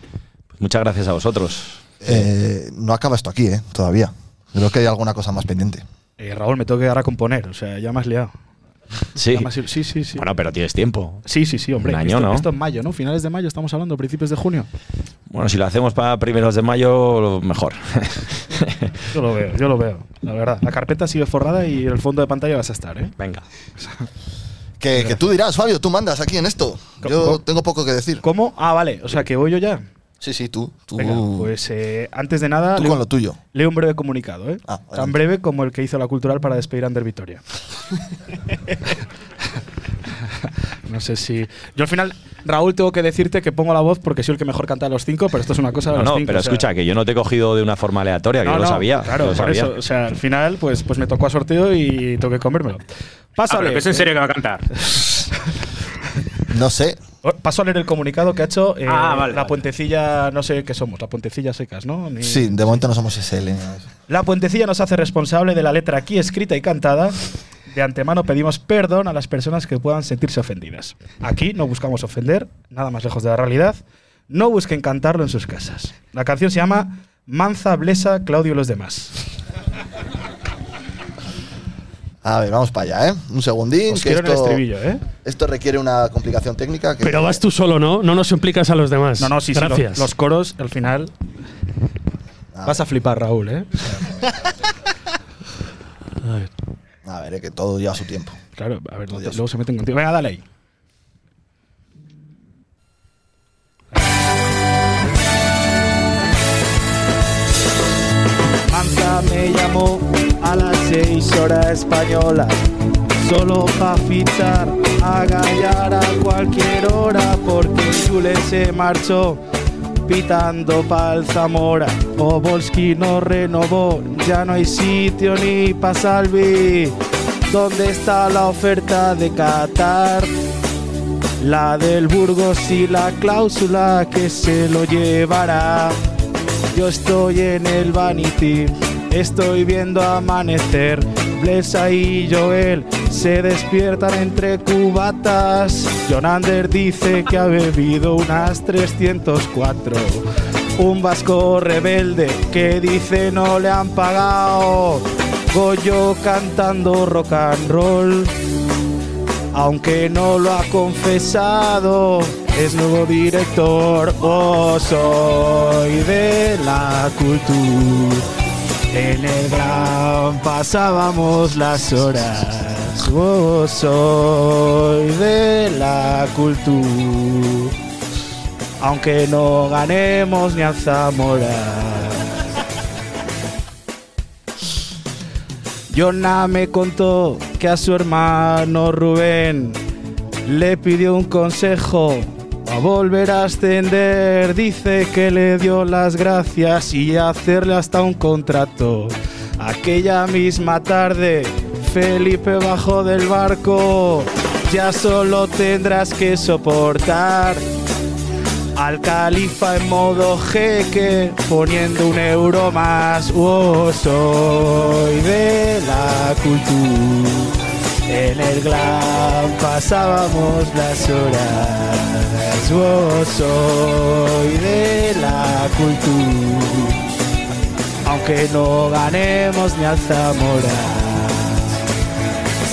muchas gracias a vosotros. Eh, no acaba esto aquí, ¿eh? Todavía. Creo que hay alguna cosa más pendiente. Eh, Raúl, me tengo que dar a componer, o sea, ya me has liado. Sí. Sí, sí, sí. Bueno, pero tienes tiempo. Sí, sí, sí, hombre. Un año, esto, ¿no? esto en mayo, ¿no? Finales de mayo estamos hablando, principios de junio. Bueno, si lo hacemos para primeros de mayo, lo mejor. Yo lo veo, yo lo veo, la verdad. La carpeta sigue forrada y el fondo de pantalla vas a estar, ¿eh? Venga. Que, que tú dirás, Fabio, tú mandas aquí en esto. Yo ¿Cómo? tengo poco que decir. ¿Cómo? Ah, vale, o sea que voy yo ya. Sí, sí, tú. tú Venga, pues eh, antes de nada. Tú leo- con lo tuyo. Leo un breve comunicado, ¿eh? Tan adelante. breve como el que hizo la cultural para despedir a Ander Vitoria. no sé si. Yo al final, Raúl, tengo que decirte que pongo la voz porque soy el que mejor canta de los cinco, pero esto es una cosa de No, los no, cinco. pero o sea- escucha, que yo no te he cogido de una forma aleatoria, que No, yo lo sabía. Claro, lo por sabía. eso. O sea, al final, pues, pues me tocó a sorteo y tengo que comérmelo. Pásale. Ah, pero que es en serio que va a cantar. No sé. Paso a leer el comunicado que ha hecho eh, Ah, vale, la vale. puentecilla, no sé qué somos, la puentecilla secas, ¿no? Ni- Sí, de momento no somos SL. La puentecilla nos hace responsable de la letra aquí escrita y cantada. De antemano pedimos perdón a las personas que puedan sentirse ofendidas. Aquí no buscamos ofender, nada más lejos de la realidad. No busquen cantarlo en sus casas. La canción se llama Manza, Blesa, Claudio y los demás. A ver, vamos para allá, ¿eh? Un segundín. Os que quiero en el esto, estribillo, ¿eh? Esto requiere una complicación técnica. Que Pero vas tú solo, ¿no? No nos implicas a los demás. No, no, sí, sí, lo- Gracias. los coros, al final. Vas a flipar, Raúl, ¿eh? A ver, eh, que todo lleva su tiempo. Claro, a ver, luego se meten contigo. Venga, dale ahí. Manza me llamó a las seis horas españolas Solo pa' fichar a Gallar a cualquier hora Porque Jule se marchó pitando pa'l Zamora Obolski no renovó, ya no hay sitio ni pa' Salvi ¿Dónde está la oferta de Qatar? La del Burgos y la cláusula que se lo llevará. Yo estoy en el Vanity, estoy viendo amanecer. Blesa y Joel se despiertan entre cubatas. Jonander dice que ha bebido unas 304. Un vasco rebelde que dice no le han pagado. Goyo cantando rock and roll aunque no lo ha confesado, es nuevo director. Oh, soy de la cultura. En el gran pasábamos las horas. Oh, soy de la cultura. Aunque no ganemos ni al Zamora. Jonah me contó que a su hermano Rubén le pidió un consejo a volver a ascender. Dice que le dio las gracias y hacerle hasta un contrato. Aquella misma tarde, Felipe bajó del barco. Ya solo tendrás que soportar al califa en modo jeque, poniendo un euro más. Oh, soy de la cultura. En el glam pasábamos las horas. Yo soy de la cultura. Aunque no ganemos ni al Zamora.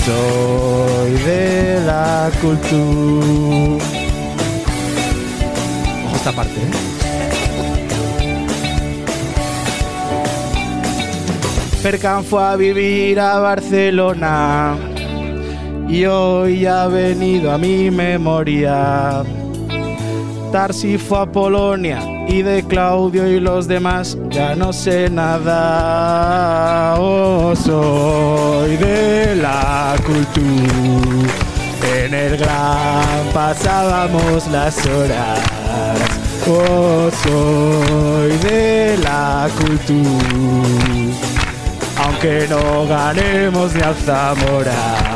Soy de la cultura. Ojo esta parte, ¿eh? Percan fue a vivir a Barcelona y hoy ha venido a mi memoria. Tarsi fue a Polonia y de Claudio y los demás ya no sé nada. Oh, soy de la cultura. En el gran pasábamos las horas. Oh, soy de la cultura aunque no ganemos ni al Zamora.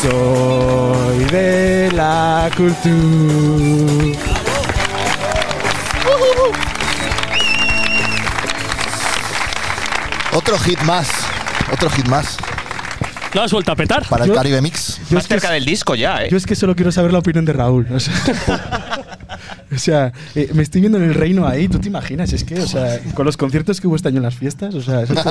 Soy de la cultura. Otro hit más. Otro hit más. ¿Lo has vuelto a petar? Para el Yo- Caribe Mix. Yo Más es que- cerca del disco ya, ¿eh? Yo es que solo quiero saber la opinión de Raúl. O sea, o sea, eh, me estoy viendo en el reino ahí, ¿tú te imaginas? Es que, o sea, con los conciertos que hubo este año en las fiestas, o sea, eso ser-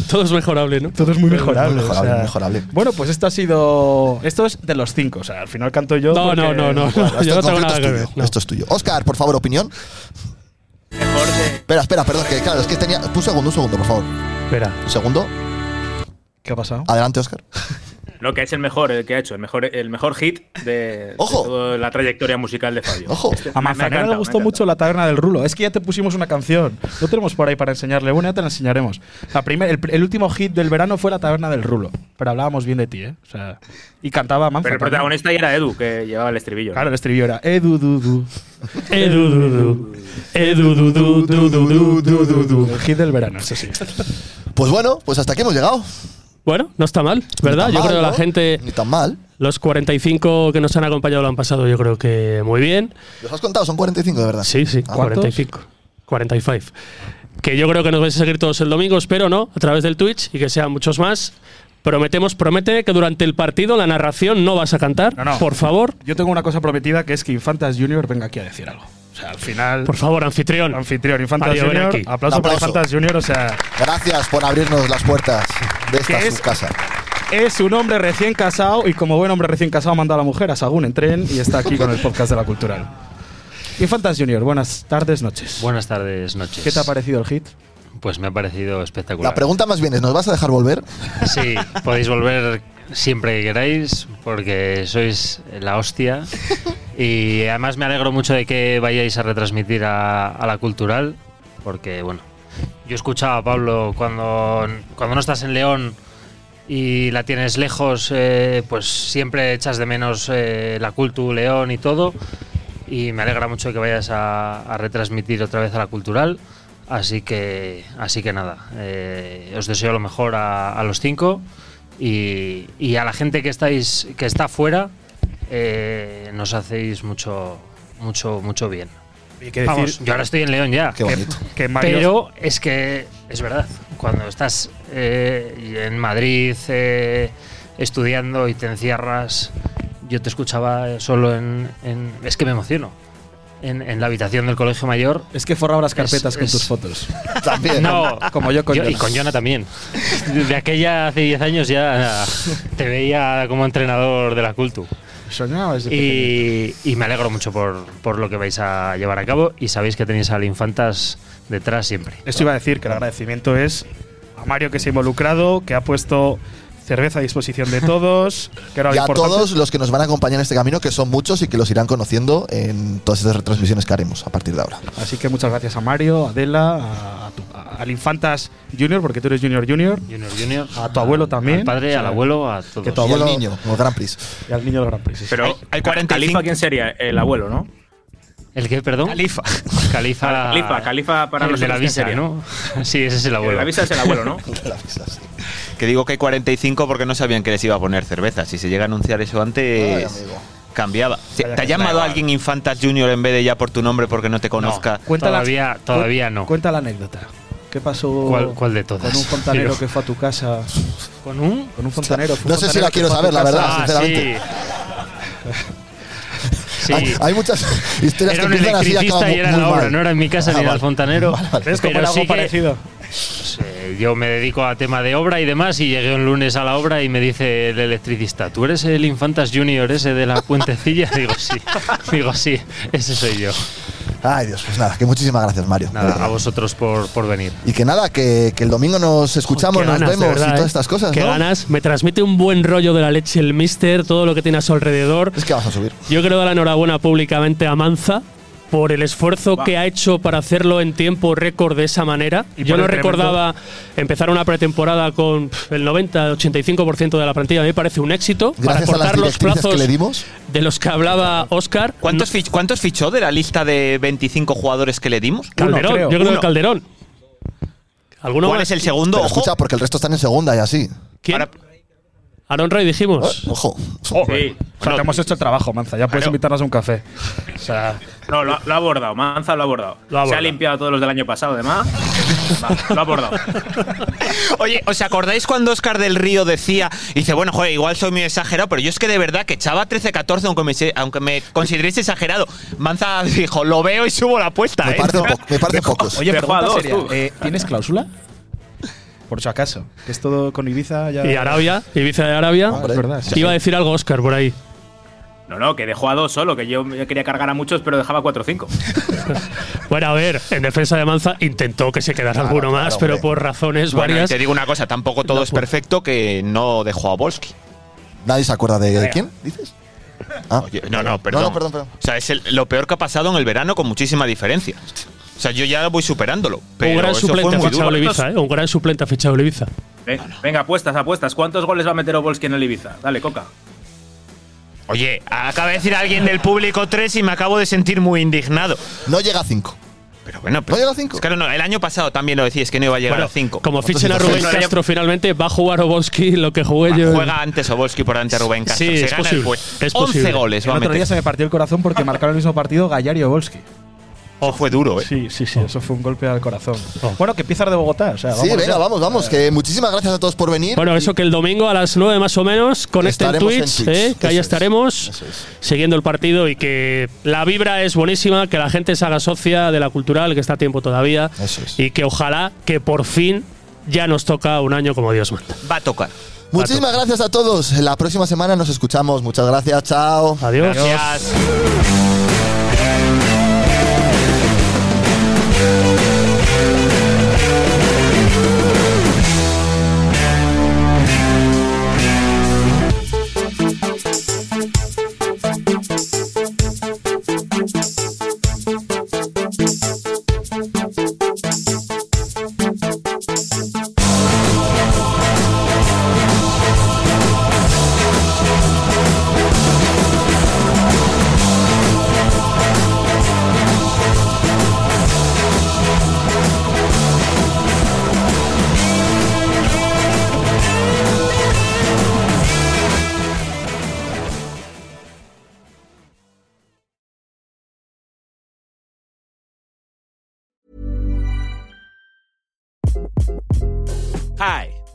Todo es mejorable, ¿no? todo es muy mejorable. Muy mejorable, o sea. mejorable. Bueno, pues esto ha sido. Esto es de los cinco, o sea, al final canto yo. No, porque- no, no, no. Bueno, esto Yo no tengo nada es que tuyo. ver. no. Esto es tuyo. Oscar, por favor, opinión. Espera, espera, perdón, que claro, es que tenía. Un segundo, un segundo, por favor. Espera. Un segundo. ¿Qué ha pasado? Adelante, Oscar. No, que es el mejor, el que ha hecho, el mejor, el mejor hit de, Ojo. de toda la trayectoria musical de Fabio. Ojo. Este- A Manzanera le gustó mucho la taberna del rulo. Es que ya te pusimos una canción. No tenemos por ahí para enseñarle. Bueno, ya te la enseñaremos. La primer, el, el último hit del verano fue la taberna del rulo. Pero hablábamos bien de ti, ¿eh? O sea, y cantaba Manza. Pero el protagonista ya era Edu, que llevaba el estribillo. Claro, el estribillo era Edu, du, du. Edu, du, du. Edu, du, du, du, du, du, du, du, du. El hit del verano, eso sí. Pues bueno, pues hasta aquí hemos llegado. Bueno, no está mal, ¿verdad? Yo mal, creo que la gente, Ni tan mal. los 45 que nos han acompañado lo han pasado, yo creo que muy bien. ¿Los has contado? Son 45, de verdad. Sí, sí, Ah, 45. 45. Que yo creo que nos vais a seguir todos el domingo, espero, ¿no? A través del Twitch y que sean muchos más. Prometemos, promete que durante el partido la narración no vas a cantar, No, no. por favor. Yo tengo una cosa prometida que es que Infantas Junior venga aquí a decir algo. Sea, al final. Por favor, anfitrión. Anfitrión, Infantas ven Junior. aquí. Aplauso, para Aplauso. Infantas Junior. O sea, Gracias por abrirnos las puertas de esta su casa. es un hombre recién casado y como buen hombre recién casado manda a la mujer a Sagún en tren y está aquí con el podcast de la cultural. Infantas Junior, buenas tardes, noches. Buenas tardes, noches. ¿Qué te ha parecido el hit? Pues me ha parecido espectacular. La pregunta más bien es, ¿nos vas a dejar volver? Sí, podéis volver siempre que queráis, porque sois la hostia. Y además me alegro mucho de que vayáis a retransmitir a, a la cultural, porque bueno, yo escuchaba a Pablo cuando, cuando no estás en León y la tienes lejos, eh, pues siempre echas de menos eh, la Cultu León y todo. Y me alegra mucho que vayas a, a retransmitir otra vez a la cultural. Así que, así que nada, eh, os deseo lo mejor a, a los cinco y, y a la gente que estáis, que está fuera, eh, nos hacéis mucho, mucho, mucho bien. Que Vamos, decir- yo ahora estoy en León ya. Qué bonito. Que Mario- Pero es que es verdad, cuando estás eh, en Madrid eh, estudiando y te encierras, yo te escuchaba solo en, en- es que me emociono. En, en la habitación del colegio mayor. Es que forraba las carpetas con es- tus fotos. También. No, Como yo con y Jonas. con Jona también. De aquella hace 10 años ya te veía como entrenador de la Cultu. Soñaba desde pequeño. Y, y me alegro mucho por, por lo que vais a llevar a cabo y sabéis que tenéis al Infantas detrás siempre. Esto iba a decir que el agradecimiento es a Mario que se ha involucrado, que ha puesto cerveza a disposición de todos. Que era lo Y a importante. todos los que nos van a acompañar en este camino, que son muchos y que los irán conociendo en todas estas retransmisiones que haremos a partir de ahora. Así que muchas gracias a Mario, a Adela, a, tu- a- al Infantas Junior, porque tú eres Junior Junior. Junior Junior. A tu abuelo también. Al padre, O sea, al abuelo, a todos. que tu Y abuelo- al niño, el Gran Prix. Y al niño del Gran Prix. sí. Pero, hay Ca- 45. Califa, ¿quién sería? El abuelo, ¿no? ¿El qué, perdón? Califa. Califa. Califa, Califa para el de la ¿quién visa? ¿no? Sí, ese es el abuelo. La visa es el abuelo, ¿no? Que digo que hay 45 porque no sabían que les iba a poner cerveza. Si se llega a anunciar eso antes, Ay, amigo. cambiaba. ¿Te, ha llamado alguien Infantas Junior en vez de ya por tu nombre porque no te conozca? Cuenta la- Todavía, todavía no. Cuenta la anécdota. ¿Qué pasó ¿Cuál- cuál de todas? con un fontanero Digo. que fue a tu casa? ¿Con un? Con un fontanero. fue un No sé si fontanero la que quiero saber, la verdad, Ah, sinceramente. Sí. Hay, hay muchas historias Era que un empiezan así y acaban y era muy en la obra, mal. no era en mi casa Ah, ni era vale. el fontanero. ¿Ves cómo Pero sí algo que- parecido? Pues, eh, yo me dedico a tema de obra y demás y llegué un lunes a la obra y me dice el electricista, ¿tú eres el Infantas Junior ese de la puentecilla? Digo, sí. Digo, sí, ese soy yo. Ay, Dios, pues nada, que muchísimas gracias, Mario. Nada, verdad. a vosotros por, por venir. Y que nada, que, que el domingo nos escuchamos, nos ganas, de vemos verdad, y todas ¿eh? estas cosas, Qué ¿no? ganas. Me transmite un buen rollo de la leche el mister, todo lo que tiene a su alrededor. Es que vas a subir. Yo quiero dar la enhorabuena públicamente a Manza por el esfuerzo que ha hecho para hacerlo en tiempo récord de esa manera. Y Yo no recordaba empezar una pretemporada con el 90-85% de la plantilla. A mí me parece un éxito Gracias para cortar los plazos que le dimos. de los que hablaba Oscar. ¿Cuántos, fich- ¿Cuántos fichó de la lista de 25 jugadores que le dimos? Calderón, creo. yo creo Uno. que Calderón. ¿Alguno ¿Cuál más? es el segundo? Pero escucha, porque el resto están en segunda y así. ¿Quién? Ahora- Aaron Roy dijimos. Eh, Ojo. Sí. O sea, te hemos hecho el trabajo, Manza. Ya puedes Claro. invitarnos a un café. O sea, No, lo, ha- lo ha abordado. Manza lo ha abordado. Lo ha Se ha limpiado a todos los del año pasado, además. Va, lo ha abordado. Oye, ¿os acordáis cuando Oscar del Río decía, dice, bueno, joder, igual soy muy exagerado, pero yo es que de verdad que echaba 13-14, aunque me, se- aunque me consideréis exagerado? Manza dijo, lo veo y subo la apuesta, Me ¿eh? parece, po- me parece pocos. oye, pregunta dos, seria. eh, ¿Tienes cláusula? Por si acaso. Que es todo con Ibiza ya. Y Arabia, Ibiza de Arabia. Hombre. Es verdad. sí. Iba a decir algo Oscar por ahí. No, no, que dejó a dos solo, que yo quería cargar a muchos, pero dejaba cuatro o cinco. Bueno, a ver, en defensa de Manza intentó que se quedara Claro, alguno más, claro, pero hombre. por razones Bueno, y varias. te digo una cosa, tampoco todo No es puedo. perfecto que no dejó a Volsky. ¿Nadie se acuerda de, de quién? ¿Dices? Ah. Oye, no, no, perdón. No, no, perdón, perdón. O sea, es el- lo peor que ha pasado en el verano con muchísima diferencia. O sea, yo ya voy superándolo. Pero un gran eso fue suplente ha muy fichado duro. el Ibiza, ¿eh? Un gran suplente ha fichado el Ibiza. Ven- Venga, apuestas, apuestas. ¿Cuántos goles va a meter Obolski en el Ibiza? Dale, Coca. Oye, acaba de decir alguien del público 3 y me acabo de sentir muy indignado. No llega a 5. Pero bueno, pero ¿No llega a 5? es que no, el año pasado también lo decías que no iba a llegar Bueno, a 5. Como fichen a Rubén Castro finalmente, va a jugar Obolski lo que jugué yo. Juega antes Obolski por delante de Rubén Castro. Sí, Se es gana posible, el es 11 posible. goles El va a otro día se me partió el corazón porque marcaron el mismo partido Gallar y Obolski. Oh, fue duro, ¿eh? Sí, sí, sí, eso fue un golpe al corazón. Bueno, que empieza de Bogotá, o sea, Sí, venga, ya. vamos, vamos. Que muchísimas gracias a todos por venir. Bueno, eso que el domingo a las 9 más o menos conecten en Twitch, Twitch, ¿eh? que ahí es, estaremos es. siguiendo el partido y que la vibra es buenísima, que la gente se haga socia de la cultural, que está a tiempo todavía, Eso es. y que ojalá que por fin ya nos toca un año como Dios manda. Va a tocar. Muchísimas gracias a todos. La próxima semana nos escuchamos. Muchas gracias. Chao. Adiós. Gracias.